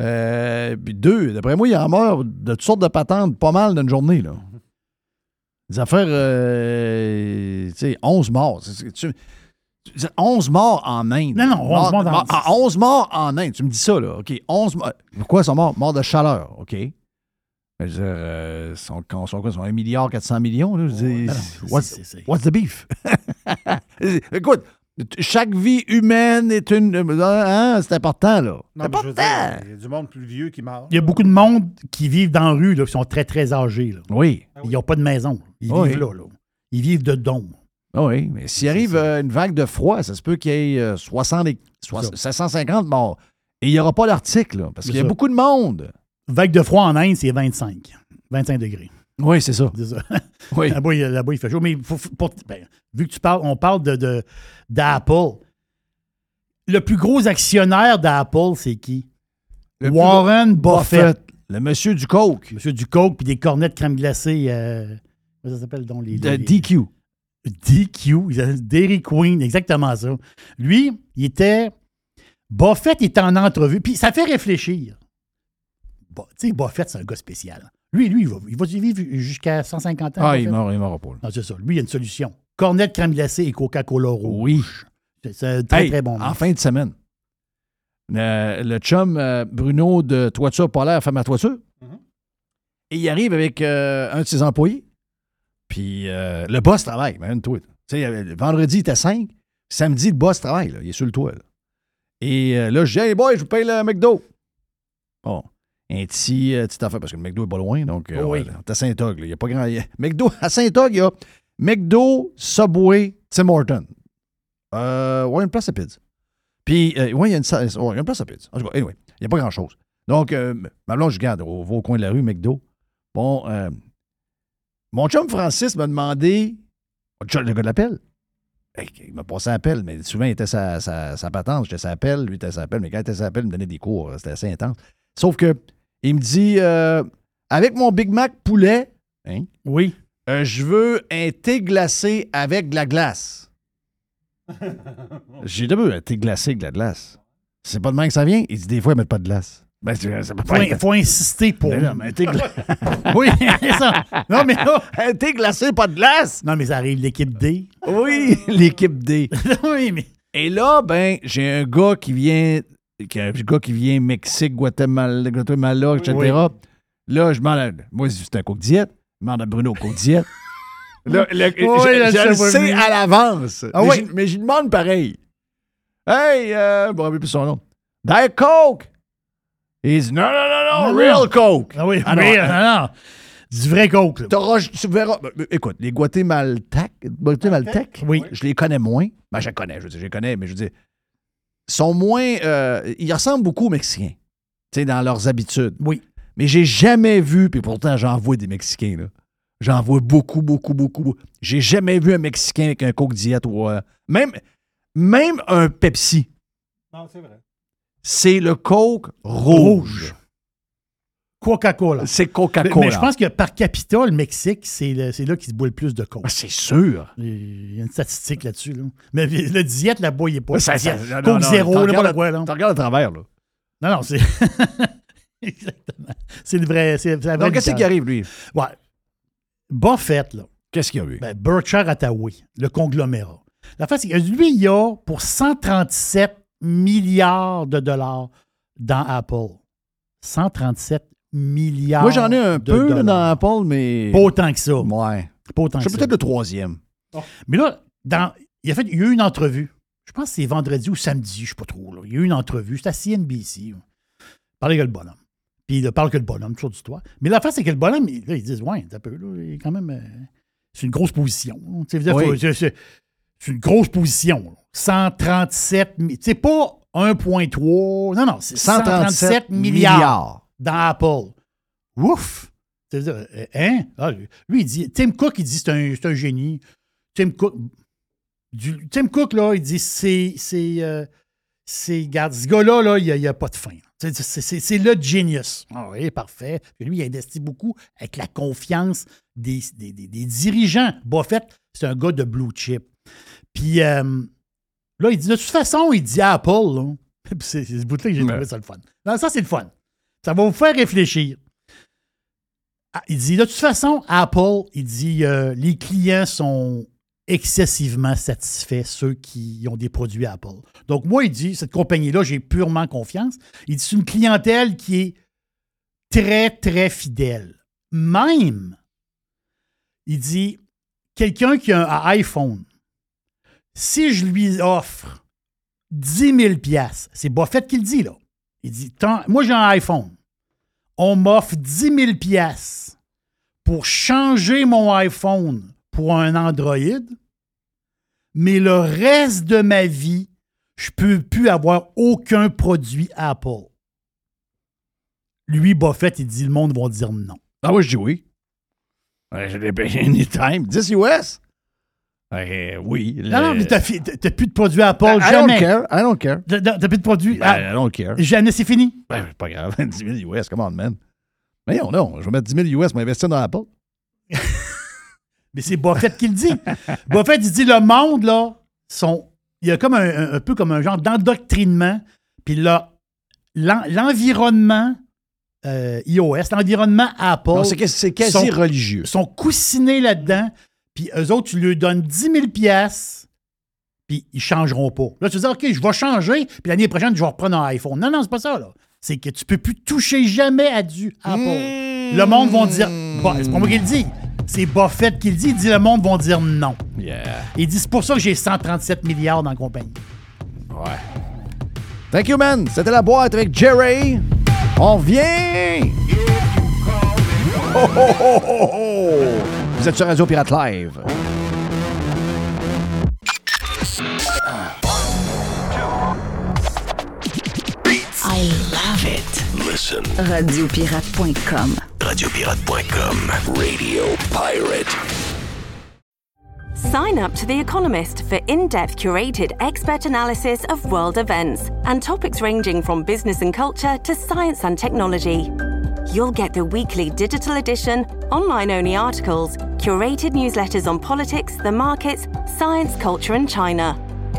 Euh, puis deux, d'après moi, il en meurt de toutes sortes de patentes, pas mal d'une journée. Là. Des affaires, euh, tu sais, 11 morts. C'est- c'est- tu- tu- 11 morts en Inde. Non, non, 11 morts dans- mort- ah, 11 morts en Inde. Tu me dis ça, là. OK, 11 morts. Pourquoi ils sont morts? Morts de chaleur, OK. Je veux dire, euh, ils sont, ils sont quoi? Ils sont 1 milliard 400 millions, là. Je dis, c'est- what's, the beef? Écoute, chaque vie humaine est une... Hein, c'est important, là. Non, dire, il y a du monde plus vieux qui meurt. Il y a beaucoup de monde qui vivent dans la rue, là, qui sont très, très âgés. Là. Oui. Ils n'ont pas de maison. Ils Oui. vivent là, là. Ils vivent de dons. Ah oui, mais s'il arrive euh, une vague de froid, ça se peut qu'il y ait euh, 60 et- soix- 750 morts. Et il n'y aura pas d'article, là, parce C'est qu'il y a ça. beaucoup de monde. Vague de froid en Inde, c'est 25. 25 degrés. Oui, c'est ça. Oui. Là-bas, il, il fait chaud. Mais faut- faut- pour- ben, vu que tu parles, on parle de, d'Apple. Le plus gros actionnaire d'Apple, c'est qui? Le Warren gros- Buffett. Le monsieur du Coke. Monsieur du Coke puis des cornets de crème glacée. euh, comment ça s'appelle donc les, De les- DQ. DQ, Dairy Queen, exactement ça. Lui, il était. Buffett était en entrevue, puis ça fait réfléchir. Bon, tu sais, Buffett, c'est un gars spécial. Lui, lui, il va, il va vivre jusqu'à 150 ans. Ah, il il meurt pas. Non, c'est ça. Lui, il a une solution. cornet de crème glacée et Coca-Cola rouge. Oui. C'est- un très, Hey, très bon. En fin de semaine, le, le chum euh, Bruno de Toiture Polaire fait ma toiture. Et il arrive avec euh, un de ses employés. Puis euh, le boss travaille, man, toi. Tu sais, euh, vendredi, il était 5. Samedi, le boss travaille, là, il est sur le toit. là. Et euh, là, je dis, hey boy, je vous paye le McDo. Bon. Un petit, euh, petit affaire, parce que le McDo est pas loin, donc euh, Oh oui. à Saint-Og, il n'y a pas grand. McDo, à Saint-Og, il y a McDo, Subway, Tim Horton. Euh, ouais, une place à pizza. Puis, euh, ouais, il y a une, ouais, place à pizza. En tout cas, anyway, il n'y a pas grand-chose. Donc, euh, ma blonde, je regarde, on va au coin de la rue, McDo. Bon, mon chum Francis m'a demandé, le chum- le gars de l'appel, il m'a passé un appel, mais souvent, il était sa, sa, sa patente, j'étais sa appel, lui était sa appel, mais quand il était sa appel, il me donnait des cours, c'était assez intense. Sauf que, il me dit, euh, avec mon Big Mac poulet, hein, oui. je veux un thé glacé avec de la glace. J'ai d'abord un thé glacé avec de la glace. C'est pas de même que ça vient. Il dit des fois, ils mettent pas de glace. Ben, c'est- ça peut Faut, pas être- faut insister pour. Mais non, mais un thé gla- oui, c'est ça. Non, mais là. Un thé glacé, pas de glace. Non, mais ça arrive, l'équipe D. Oui, l'équipe D. oui, mais. Et là, ben, j'ai un gars qui vient, gars qui vient Mexique, Guatemala, Guatemala etc. Oui. Là, je demande, moi, c'est un coke diète. Je demande à Bruno coke diète. Là, le- je, je je le sais à l'avance. Ah mais, oui. j'y- mais j'y demande pareil. Hey, euh, bon, plus son nom. Diet Coke. Il dit non, non, non, non, Non, real non. Coke. Ah oui, Ah non, real, euh, non, non. Du vrai coke. là. T'auras- tu verras. ben, ben, Écoute, les Guatémaltèques, Guatémaltèques, Oui. je les connais moins. Ben, je les connais, je veux dire, je les connais, mais je veux dire, sont moins. euh, ils ressemblent beaucoup aux Mexicains, tu sais, dans leurs habitudes. Oui. Mais j'ai jamais vu, puis pourtant, j'en vois des Mexicains, là. J'en vois beaucoup, beaucoup, beaucoup. J'ai jamais vu un Mexicain avec un Coke Diet ou. euh, même, même un Pepsi. Non, c'est vrai. C'est le Coke rouge. Coca-Cola. C'est Coca-Cola. mais je pense que par capita, le Mexique, c'est là qu'il se boit le plus de coke. Ah, c'est sûr. Il y a une statistique là-dessus. Là. Mais le diète là-bas, il n'est pas. Ça, ça- diète. non, coke non, zéro, quoi. Là. Tu regardes à travers, là. Non, non, c'est. Exactement. C'est le vrai. C'est la vraie Donc, qu'est-ce qui arrive, lui? Ouais. Buffett, là. Qu'est-ce qu'il y a eu? Ben, Berkshire Hathaway, le conglomérat. La face, c'est que lui, il y a pour 137 milliards de dollars dans Apple. 137 milliards. Moi, j'en ai un peu dollars. dans Apple, mais. Pas autant que ça. Ouais. Pas autant que ça. peut-être le troisième. Mais là, dans, il, a fait, il y a eu une entrevue. Je pense que c'est vendredi ou samedi, je ne sais pas trop. Là. Il y a eu une entrevue. C'était à CNBC. parlait que le bonhomme. Puis il ne parle que le bonhomme, toujours d'histoire. Mais l'affaire, c'est que le bonhomme, il- là, ils disent Ouais, un peu, là, il est quand même. euh, c'est une grosse position. Oui. c'est- c'est c'est une grosse position. là. 137 mi- Tu sais, pas 1,3. Non, non, c'est 137 milliards, milliards. Dans Apple. Ouf! Euh, hein? Ah, lui, il dit. Tim Cook, il dit c'est un, c'est un génie. Tim Cook. du- Tim Cook, là, il dit c'est. c'est euh, regarde, ce gars-là, là, il n'y a, pas de fin. C'est, le genius. Ah oui, parfait. Puis lui, il investit beaucoup avec la confiance des, des- des- des dirigeants. Buffett, c'est un gars de blue chip. Puis euh, là, il dit, de toute façon, il dit à Apple, là, c'est ce bout-là que j'ai trouvé ça le fun. Non, ça, c'est le fun. Ça va vous faire réfléchir. Ah, Il dit, de toute façon, Apple, il dit, euh, les clients sont excessivement satisfaits, ceux qui ont des produits Apple. Donc, moi, il dit, cette compagnie-là, j'ai purement confiance. Il dit, c'est une clientèle qui est très, très fidèle. Même, il dit, quelqu'un qui a un iPhone, si je lui offre 10 000 c'est Buffett qui le dit, là. Il dit, moi, j'ai un iPhone. On m'offre 10 000 pour changer mon iPhone pour un Android, mais le reste de ma vie, je ne peux plus avoir aucun produit Apple. Lui, Buffett, il dit le monde va dire non. Ah, moi, je dis oui. Anytime. 10 US? Euh, oui. Non, non, mais t'as plus de produits Apple, I- I jamais. don't care. I don't care. T'as t'as plus de produits. Ben, ah, I don't care. Jamais, c'est fini. Ben, c'est pas grave. 10 000 US, come on, man. Mais non, non, je vais mettre 10 000 US pour investir dans Apple. Mais c'est Buffett qui le dit. Buffett, il dit le monde, là, sont. Il y a comme un, un- un peu comme un genre d'endoctrinement. Puis là, l'en- l'environnement euh, iOS, l'environnement Apple. Non, c'est que- c'est quasi sont- religieux. sont coussinés là-dedans. Puis eux autres, tu leur donnes 10 000 pièces puis ils changeront pas. Là, tu dire, OK, je vais changer, puis l'année prochaine, je vais reprendre un iPhone. Non, non, c'est pas ça, là. C'est que tu peux plus toucher jamais à du Apple. Hmm. Le monde va dire, Bon, c'est pas moi qui le dis, c'est Buffett qui le dit, il dit, le monde va dire non. Yeah. Il dit, c'est pour ça que j'ai 137 milliards dans la compagnie. Ouais. Thank you, man. C'était la boîte avec Jerry. On vient. Oh, oh, oh, oh, oh. Vous êtes sur Radio Pirate Live. I love it. Listen. Radiopirate.com. Radiopirate.com. Radio Pirate. Sign up to The Economist for in depth curated expert analysis of world events and topics ranging from business and culture to science and technology. You'll get the weekly digital edition, online only articles, curated newsletters on politics, the markets, science, culture, and China,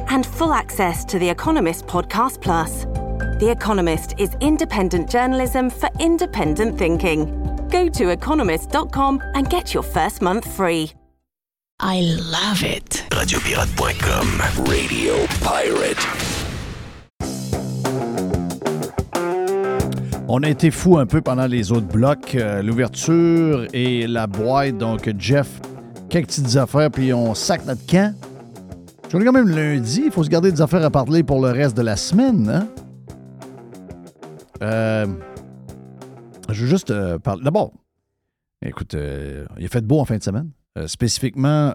and full access to The Economist Podcast Plus. The Economist is independent journalism for independent thinking. Go to economist.com and get your first month free. I love it. Radiopirate.com. Radio Pirate. On a été fou un peu pendant les autres blocs. euh, L'ouverture et la boîte. Donc, Jeff, quelques petites affaires, puis on sac notre camp. Est quand même lundi. Il faut se garder des affaires à parler pour le reste de la semaine. Hein? Euh, je veux juste euh, parler. D'abord, écoute, il a fait beau en fin de semaine. Spécifiquement,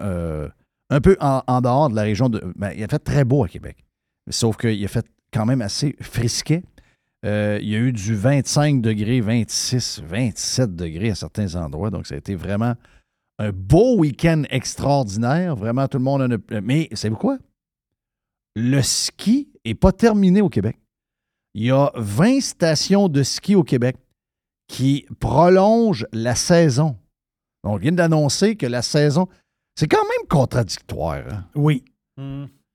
un peu en, en dehors de la région de. ben, il a fait très beau à Québec. Sauf qu'il a fait quand même assez frisquet. Euh, il y a eu du 25 degrés, 26, 27 degrés à certains endroits. Donc, ça a été vraiment un beau week-end extraordinaire. Vraiment, tout le monde en a. Mais, savez-vous quoi? Le ski n'est pas terminé au Québec. Il y a 20 stations de ski au Québec qui prolongent la saison. Donc, on vient d'annoncer que la saison. C'est quand même contradictoire. hein? Oui. C'est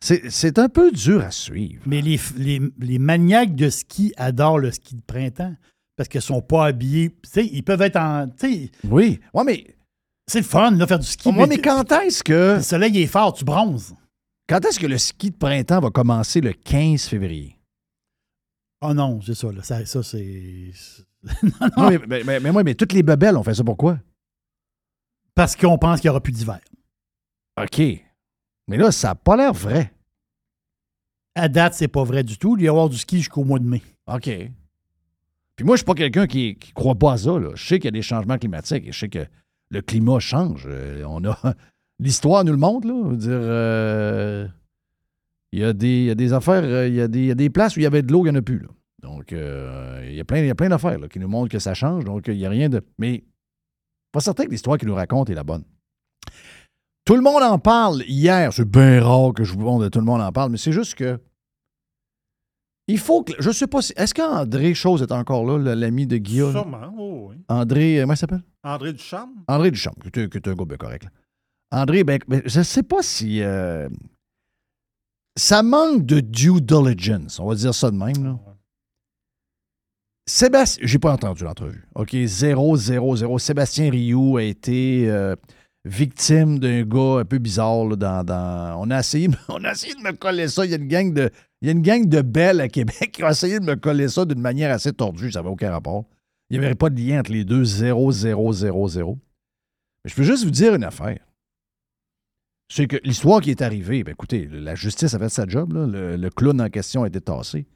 c'est un peu dur à suivre. Mais les, les, les maniaques de ski adorent le ski de printemps parce qu'ils sont pas habillés. Tu sais, ils peuvent être en. tu sais, Oui. Ouais, mais. C'est le fun, là, faire du ski. Ouais, mais quand est-ce que. Le soleil est fort, tu bronzes. Quand est-ce que le ski de printemps va commencer le 15 février? Oh non, c'est ça, là. Ça, ça, c'est. Non, mais, mais, mais, mais moi, mais toutes les bebelles, on fait ça pourquoi? Parce qu'on pense qu'il n'y aura plus d'hiver. OK. Mais là, ça n'a pas l'air vrai. À date, c'est pas vrai du tout. Il y avoir du ski jusqu'au mois de mai. OK. Puis moi, je suis pas quelqu'un qui ne croit pas à ça. Je sais qu'il y a des changements climatiques et je sais que le climat change. Euh, on a. L'histoire nous le montre, euh, Il y, a des, affaires, euh, il y a des, places où il y avait de l'eau, il n'y en a plus. Donc, il y a plein, d'affaires qui nous montrent que ça change. Donc, il n'y a rien de. Mais pas certain que l'histoire qu'il nous raconte est la bonne. Tout le monde en parle hier. C'est bien rare que je vous montre tout le monde en parle, mais c'est juste que. Il faut que. Je sais pas si. Est-ce qu'André Chose est encore là, l'ami de Guillaume? Sûrement, oh oui. André. euh, Comment il s'appelle? André Duchamp? André Duchamp, qui est, un gars bien correct. là. André, ben, ben, je ne sais pas si. euh, ça manque de due diligence, on va dire ça de même. Là. Sébastien, j'ai pas entendu l'entrevue. OK, 0, 0, 0. Sébastien Rioux a été euh, victime d'un gars un peu bizarre. là, dans, dans- On, a essayé, on a essayé de me coller ça. Il y a une gang de, il y a une gang de belles à Québec qui a essayé de me coller ça d'une manière assez tordue. Ça n'avait aucun rapport. Il n'y avait pas de lien entre les deux. 0, 0, 0, 0. Mais je peux juste vous dire une affaire. C'est que l'histoire qui est arrivée, ben écoutez, la justice a fait sa job, là. Le, le clown en question a été tassé.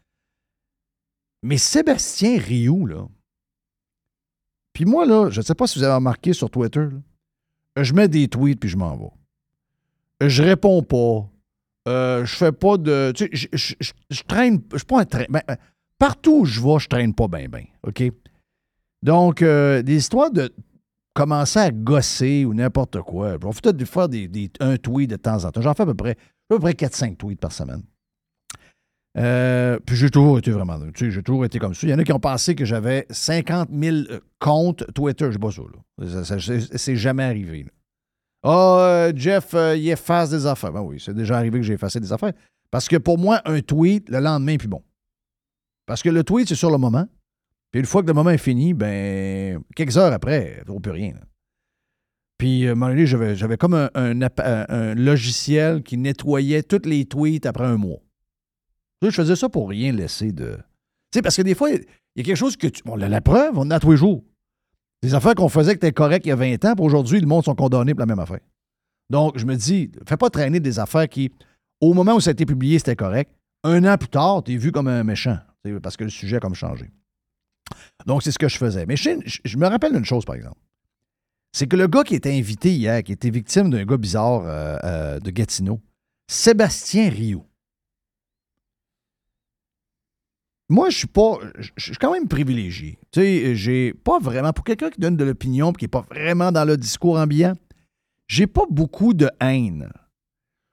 Mais Sébastien Rioux, là, puis moi, là, je ne sais pas si vous avez remarqué sur Twitter, là, je mets des tweets puis je m'en vais. Je réponds pas. Euh, je fais pas de. Tu sais, je, traîne. Je suis pas un train. ben, partout où je vais, je traîne pas bien, bien. OK? Donc, euh, des histoires de commencer à gosser ou n'importe quoi. On peut-être faire des, des- un tweet de temps en temps. J'en fais à peu près, à peu près 4-5 tweets par semaine. Euh, puis j'ai toujours été vraiment. Tu sais, j'ai toujours été comme ça. Il y en a qui ont pensé que j'avais 50 000 euh, comptes Twitter. Je pas ça, là. Ça, c'est- jamais arrivé. Ah, euh, Jeff, il efface des affaires. Ben oui, c'est déjà arrivé que j'ai effacé des affaires. Parce que pour moi, un tweet, le lendemain, puis bon. Parce que le tweet, c'est sur le moment. Puis une fois que le moment est fini, ben, quelques heures après, ne plus rien. Puis, à un moment donné, j'avais, comme un logiciel qui nettoyait tous les tweets après un mois. Tu Je faisais ça pour rien laisser de. Tu sais, parce que des fois, il y a quelque chose que tu. Bon, la, la preuve, on a tous les jours. Des affaires qu'on faisait qui étaient correctes il y a 20 ans, puis aujourd'hui, le monde sont condamnés pour la même affaire. Donc, je me dis, fais pas traîner des affaires qui, au moment où ça a été publié, c'était correct. Un an plus tard, tu es vu comme un méchant, tu parce que le sujet a comme changé. Donc, c'est ce que je faisais. Mais je, me rappelle d'une chose, par exemple. C'est que le gars qui était invité hier, qui était victime d'un gars bizarre euh, euh, de Gatineau, Sébastien Rioux. Moi, je suis pas. Je suis quand même privilégié. Tu sais, j'ai pas vraiment. Pour quelqu'un qui donne de l'opinion et qui n'est pas vraiment dans le discours ambiant, j'ai pas beaucoup de haine.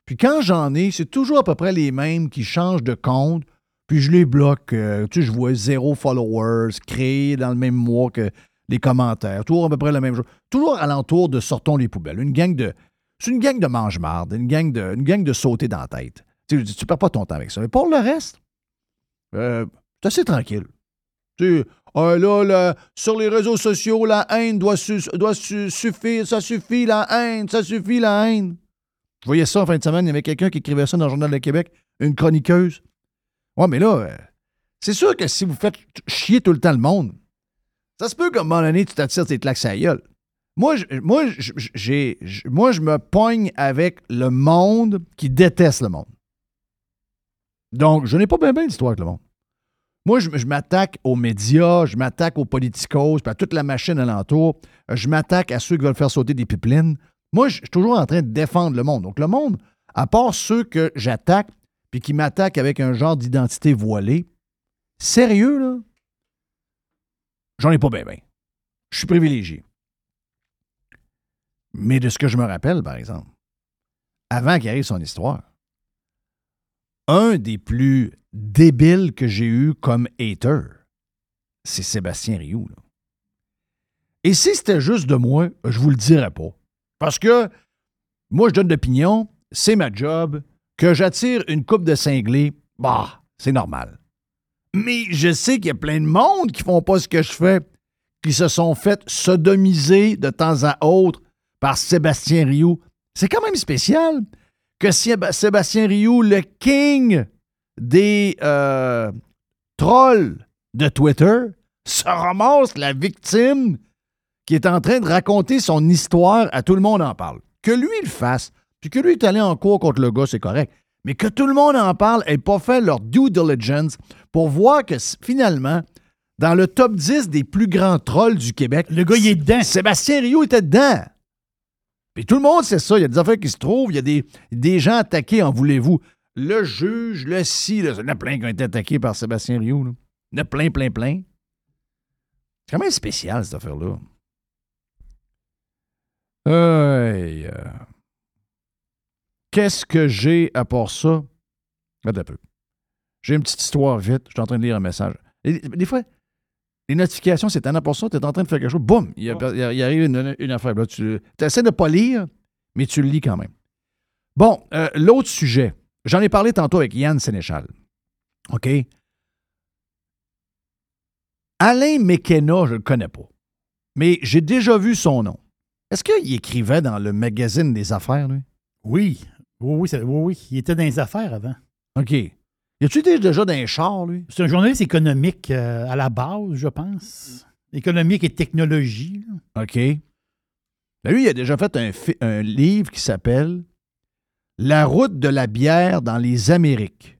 Puis quand j'en ai, c'est toujours à peu près les mêmes qui changent de compte, puis je les bloque. euh, tu sais, je vois zéro followers créés dans le même mois que les commentaires. Toujours à peu près le même jour. Toujours alentour de sortons les poubelles. Une gang de. C'est une gang de mange-marde, une gang de, une gang de sauter dans la tête. Tu sais, tu perds pas ton temps avec ça. Mais pour le reste, euh, c'est assez tranquille. Tu ah, là, sur les réseaux sociaux, la haine doit, su- doit su- suffire. Ça suffit, la haine. Ça suffit, la haine. Je voyais ça en fin de semaine. Il y avait quelqu'un qui écrivait ça dans le Journal de Québec. Une chroniqueuse. Ouais, mais là, euh, c'est sûr que si vous faites chier tout le temps le monde, ça se peut qu'à un moment donné, tu t'attires tes claques à gueule. Moi, je, moi, je- me pogne avec le monde qui déteste le monde. Donc, je n'ai pas bien bien d'histoire avec le monde. Moi, je, m'attaque aux médias, je m'attaque aux politicos, puis à toute la machine alentour. Euh, Je m'attaque à ceux qui veulent faire sauter des pipelines. Moi, je je suis toujours en train de défendre le monde. Donc, le monde, à part ceux que j'attaque, puis qui m'attaquent avec un genre d'identité voilée, sérieux, là, j'en ai pas bien, bien. Je suis privilégié. Mais de ce que je me rappelle, par exemple, avant qu'il arrive son histoire, un des plus débiles que j'ai eu comme hater, c'est Sébastien Rioux. Et si c'était juste de moi, je vous le dirais pas. Parce que moi, je donne d'opinion, c'est ma job, que j'attire une coupe de cinglés, bah, c'est normal. Mais je sais qu'il y a plein de monde qui font pas ce que je fais, qui se sont fait sodomiser de temps à autre par Sébastien Rioux. C'est quand même spécial que Séb- Sébastien Rioux, le king des euh, trolls de Twitter, se ramasse la victime qui est en train de raconter son histoire à tout le monde en parle. Que lui le fasse, puis que lui est allé en cours contre le gars, c'est correct. Mais que tout le monde en parle et pas fait leur due diligence pour voir que finalement, dans le top 10 des plus grands trolls du Québec, le gars, il est dedans. Sébastien Rio était dedans. Puis tout le monde sait ça. Il y a des affaires qui se trouvent. Il y a des, des gens attaqués, en voulez-vous? Le juge, le si, il y en a plein qui ont été attaqués par Sébastien Rio. là. Il y en a plein, plein, plein. C'est quand même spécial, cette affaire-là. Euh. Qu'est-ce que j'ai à part ça? Attends un peu. J'ai une petite histoire vite. Je suis en train de lire un message. Des fois, les notifications, c'est pour ça. Tu es en train de faire quelque chose. Boum! Il, il arrive une, une affaire. Là, tu essaies de ne pas lire, mais tu le lis quand même. Bon, euh, l'autre sujet. J'en ai parlé tantôt avec Yann Sénéchal. OK? Alain McKenna, je ne le connais pas. Mais j'ai déjà vu son nom. Est-ce qu'il écrivait dans le magazine des affaires, lui? Oui. Oui, oui, oui, oui. Il était dans les affaires avant. OK. Y a-tu déjà dans un char, lui? C'est un journaliste économique euh, à la base, je pense. Économique et technologie. là. OK. Ben, lui, il a déjà fait un, livre qui s'appelle La route de la bière dans les Amériques.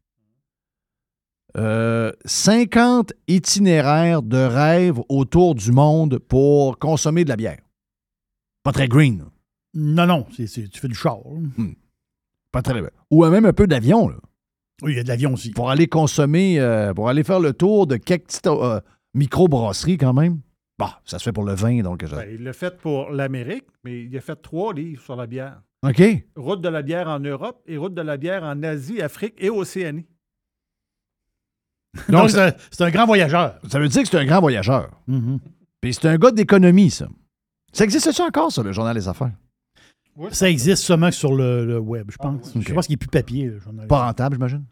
Euh, 50 itinéraires de rêve autour du monde pour consommer de la bière. Pas très green. là. Non, non, c'est- c'est- tu fais du char. Hmm. Pas très Ou même un peu d'avion. Oui, il y a de l'avion aussi. Pour aller consommer, euh, pour aller faire le tour de quelques petites euh, micro-brasseries quand même. Bah, ça se fait pour le vin, donc. je- Ben, il l'a fait pour l'Amérique, mais il a fait trois livres sur la bière. OK. Route de la bière en Europe et route de la bière en Asie, Afrique et Océanie. Donc, c'est un- grand voyageur. Ça veut dire que c'est un grand voyageur. Mhm. Puis c'est un gars d'économie, ça. Ça existe-tu encore, ça, le journal des affaires? Ça existe seulement sur le, le web, je pense. ok. Je pense qu'il n'est plus papier. le. Pas rentable, j'imagine.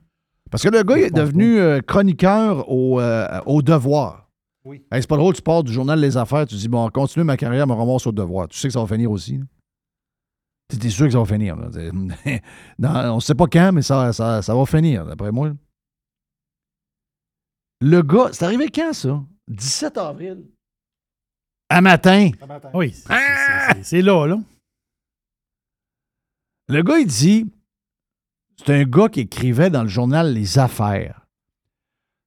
Parce que le gars il est devenu euh, chroniqueur au, euh, au devoir. Oui. Hey, c'est pas drôle, tu pars du journal Les Affaires, tu dis, bon, continue ma carrière, me ramasse au devoir. Tu sais que ça va finir aussi. T'es sûr que ça va finir. là? Non, on ne sait pas quand, mais ça, ça, ça va finir, d'après moi. Le gars, c'est arrivé quand, ça? 17 avril. À matin. Oui, c'est- c'est- c'est- c'est là, là. Le gars, il dit, c'est un gars qui écrivait dans le journal Les Affaires.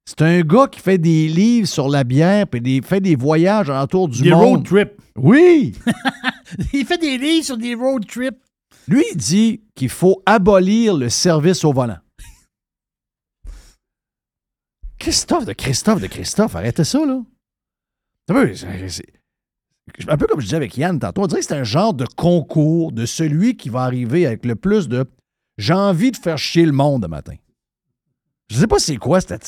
C'est un gars qui fait des livres sur la bière puis des, fait des voyages autour du Des monde. road trips. Oui! Il fait des livres sur des road trips. Lui, il dit qu'il faut abolir le service au volant. Christophe de Christophe de Christophe, arrêtez ça, là. Un peu, comme je disais avec Yann tantôt, on dirait que c'est un genre de concours de celui qui va arriver avec le plus de j'ai envie de faire chier le monde le matin. Je ne sais pas c'est quoi cette,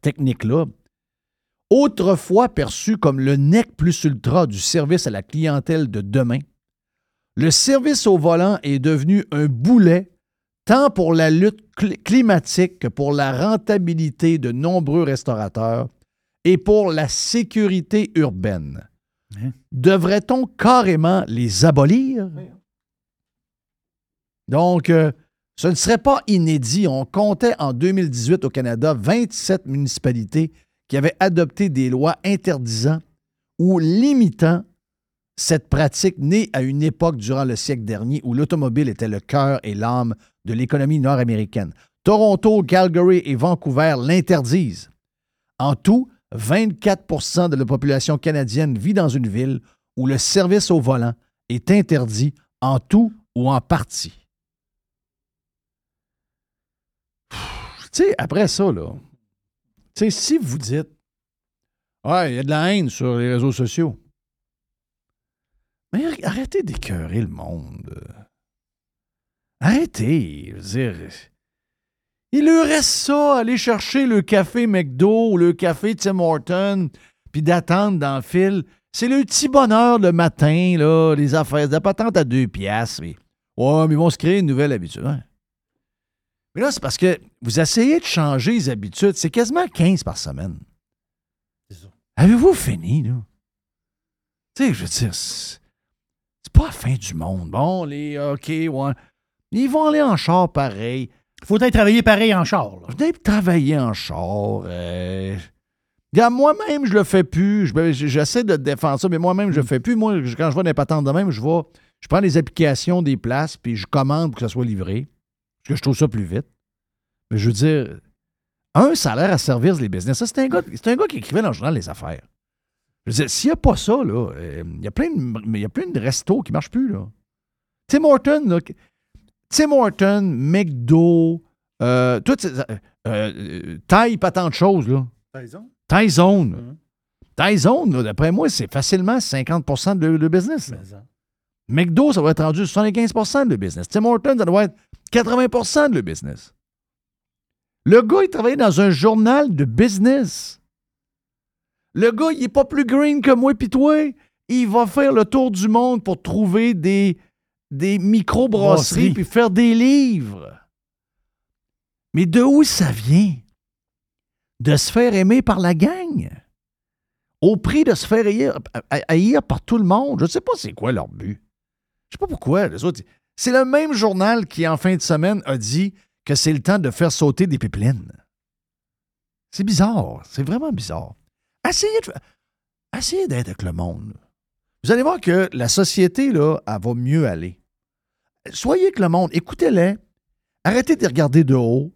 technique-là. Autrefois perçu comme le nec plus ultra du service à la clientèle de demain, le service au volant est devenu un boulet tant pour la lutte cl- climatique que pour la rentabilité de nombreux restaurateurs et pour la sécurité urbaine. Devrait-on carrément les abolir? Donc, euh, ce ne serait pas inédit. On comptait en 2018 au Canada 27 municipalités qui avaient adopté des lois interdisant ou limitant cette pratique née à une époque durant le siècle dernier où l'automobile était le cœur et l'âme de l'économie nord-américaine. Toronto, Calgary et Vancouver l'interdisent. En tout, 24% de la population canadienne vit dans une ville où le service au volant est interdit en tout ou en partie. Tu sais, après ça, là, tu sais, si vous dites, ouais, il y a de la haine sur les réseaux sociaux, mais arrêtez d'écœurer le monde. Arrêtez. Je dire, il lui reste ça, aller chercher le café McDo ou le café Tim Horton, puis d'attendre dans le fil. C'est le petit bonheur le matin, là, les affaires, de patente à deux piastres. Mais, ouais, mais ils vont se créer une nouvelle habitude. hein. Mais là, c'est parce que vous essayez de changer les habitudes. C'est quasiment 15 par semaine. Avez-vous fini, là? Tu sais, je veux dire, c'est c'est pas la fin du monde. Bon, les OK, ouais. Ils vont aller en char pareil. Faut être travailler pareil en char. Là. Venez travailler en char. Euh... Regarde, moi-même, je le fais plus. Je- J'essaie de défendre ça, mais moi-même, je le fais plus. Moi, quand je vois des patentes de même, je vais, je prends les applications des places, puis je commande pour que ça soit livré. Parce que je trouve ça plus vite. Mais je veux dire, un salaire à servir les business. Ça, c'est un, gars- c'est un gars qui écrivait dans le journal Les Affaires. Je veux dire, s'il n'y a pas ça, là, euh, il y a plein de, il y a plein de restos qui ne marchent plus, là. Tim Horton, là, Tim Horton, McDo, euh, euh, euh, taille, pas tant de choses, là. Tyson? Tyzone, là, d'après moi, c'est facilement 50% de le business. là. McDo, ça va être rendu 75% de le business. Tim Horton, ça doit être 80% de le business. Le gars, il travaillait dans un journal de business. Le gars, il n'est pas plus green que moi pis toi. Il va faire le tour du monde pour trouver des, des micro-brasseries Brasseries. puis faire des livres. Mais de où ça vient? De se faire aimer par la gang? Au prix de se faire haïr, ha- haïr par tout le monde? Je ne sais pas c'est quoi leur but. Je sais pas pourquoi. les autres, c'est le même journal qui, en fin de semaine, a dit que c'est le temps de faire sauter des pipelines. C'est bizarre. C'est vraiment bizarre. Essayez de- essayez d'être avec le monde. Vous allez voir que la société, là, elle va mieux aller. Soyez avec le monde. Écoutez-les. Arrêtez de regarder de haut.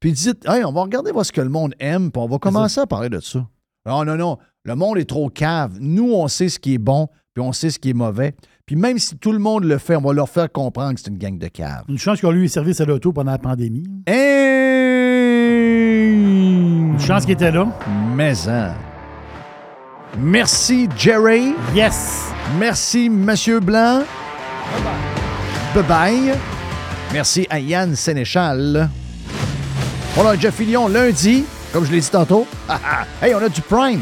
Puis dites, hey, on va regarder voir ce que le monde aime, puis on va commencer à parler de ça. Non, non, non. Le monde est trop cave. Nous, on sait ce qui est bon, puis on sait ce qui est mauvais. Puis même si tout le monde le fait, on va leur faire comprendre que c'est une gang de caves. Une chance qu'on lui ait service à l'auto pendant la pandémie. Une chance qu'il était là. Mais hein. Merci, Jerry. Yes. Merci, Monsieur Blanc. Bye-bye. Merci à Yann Sénéchal. On a Jeff Fillion lundi, comme je l'ai dit tantôt. Hey, on a du Prime.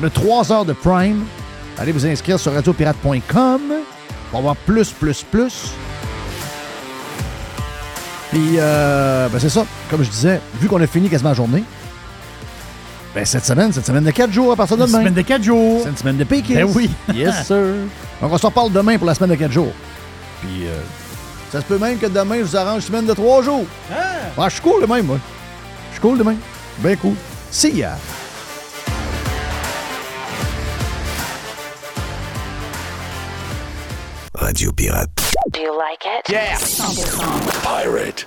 On a trois heures de Prime. Allez vous inscrire sur radiopirate.com pour avoir plus, plus, plus. Puis, euh, ben c'est ça. Comme je disais, vu qu'on a fini quasiment la journée, ben cette semaine, cette semaine de 4 jours à partir de Une demain. semaine de 4 jours. C'est une semaine de piquet. Ben oui. yes, sir. Donc, on se reparle demain pour la semaine de 4 jours. Puis, euh, Ça se peut même que demain, je vous arrange une semaine de trois jours. Ah, je suis cool de même, moi. Je suis cool de même. Bien cool. See ya. Radio Pirate. Do you like it? Yeah. 100%. Pirate.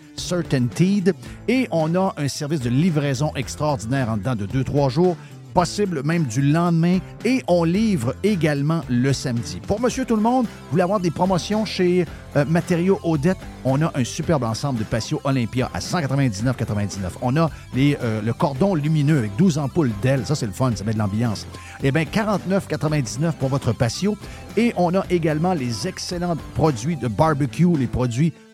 Certainteed. Et on a un service de livraison extraordinaire en dedans de 2-3 jours, possible même du lendemain. Et on livre également le samedi. Pour Monsieur Tout le Monde, vous voulez avoir des promotions chez euh, Matériaux Odette, on a un superbe ensemble de patio Olympia à 199,99. On a euh, le cordon lumineux avec 12 ampoules d'ailes. Ça, c'est le fun, ça met de l'ambiance. Eh bien, 49,99 pour votre patio. Et on a également les excellents produits de barbecue, les produits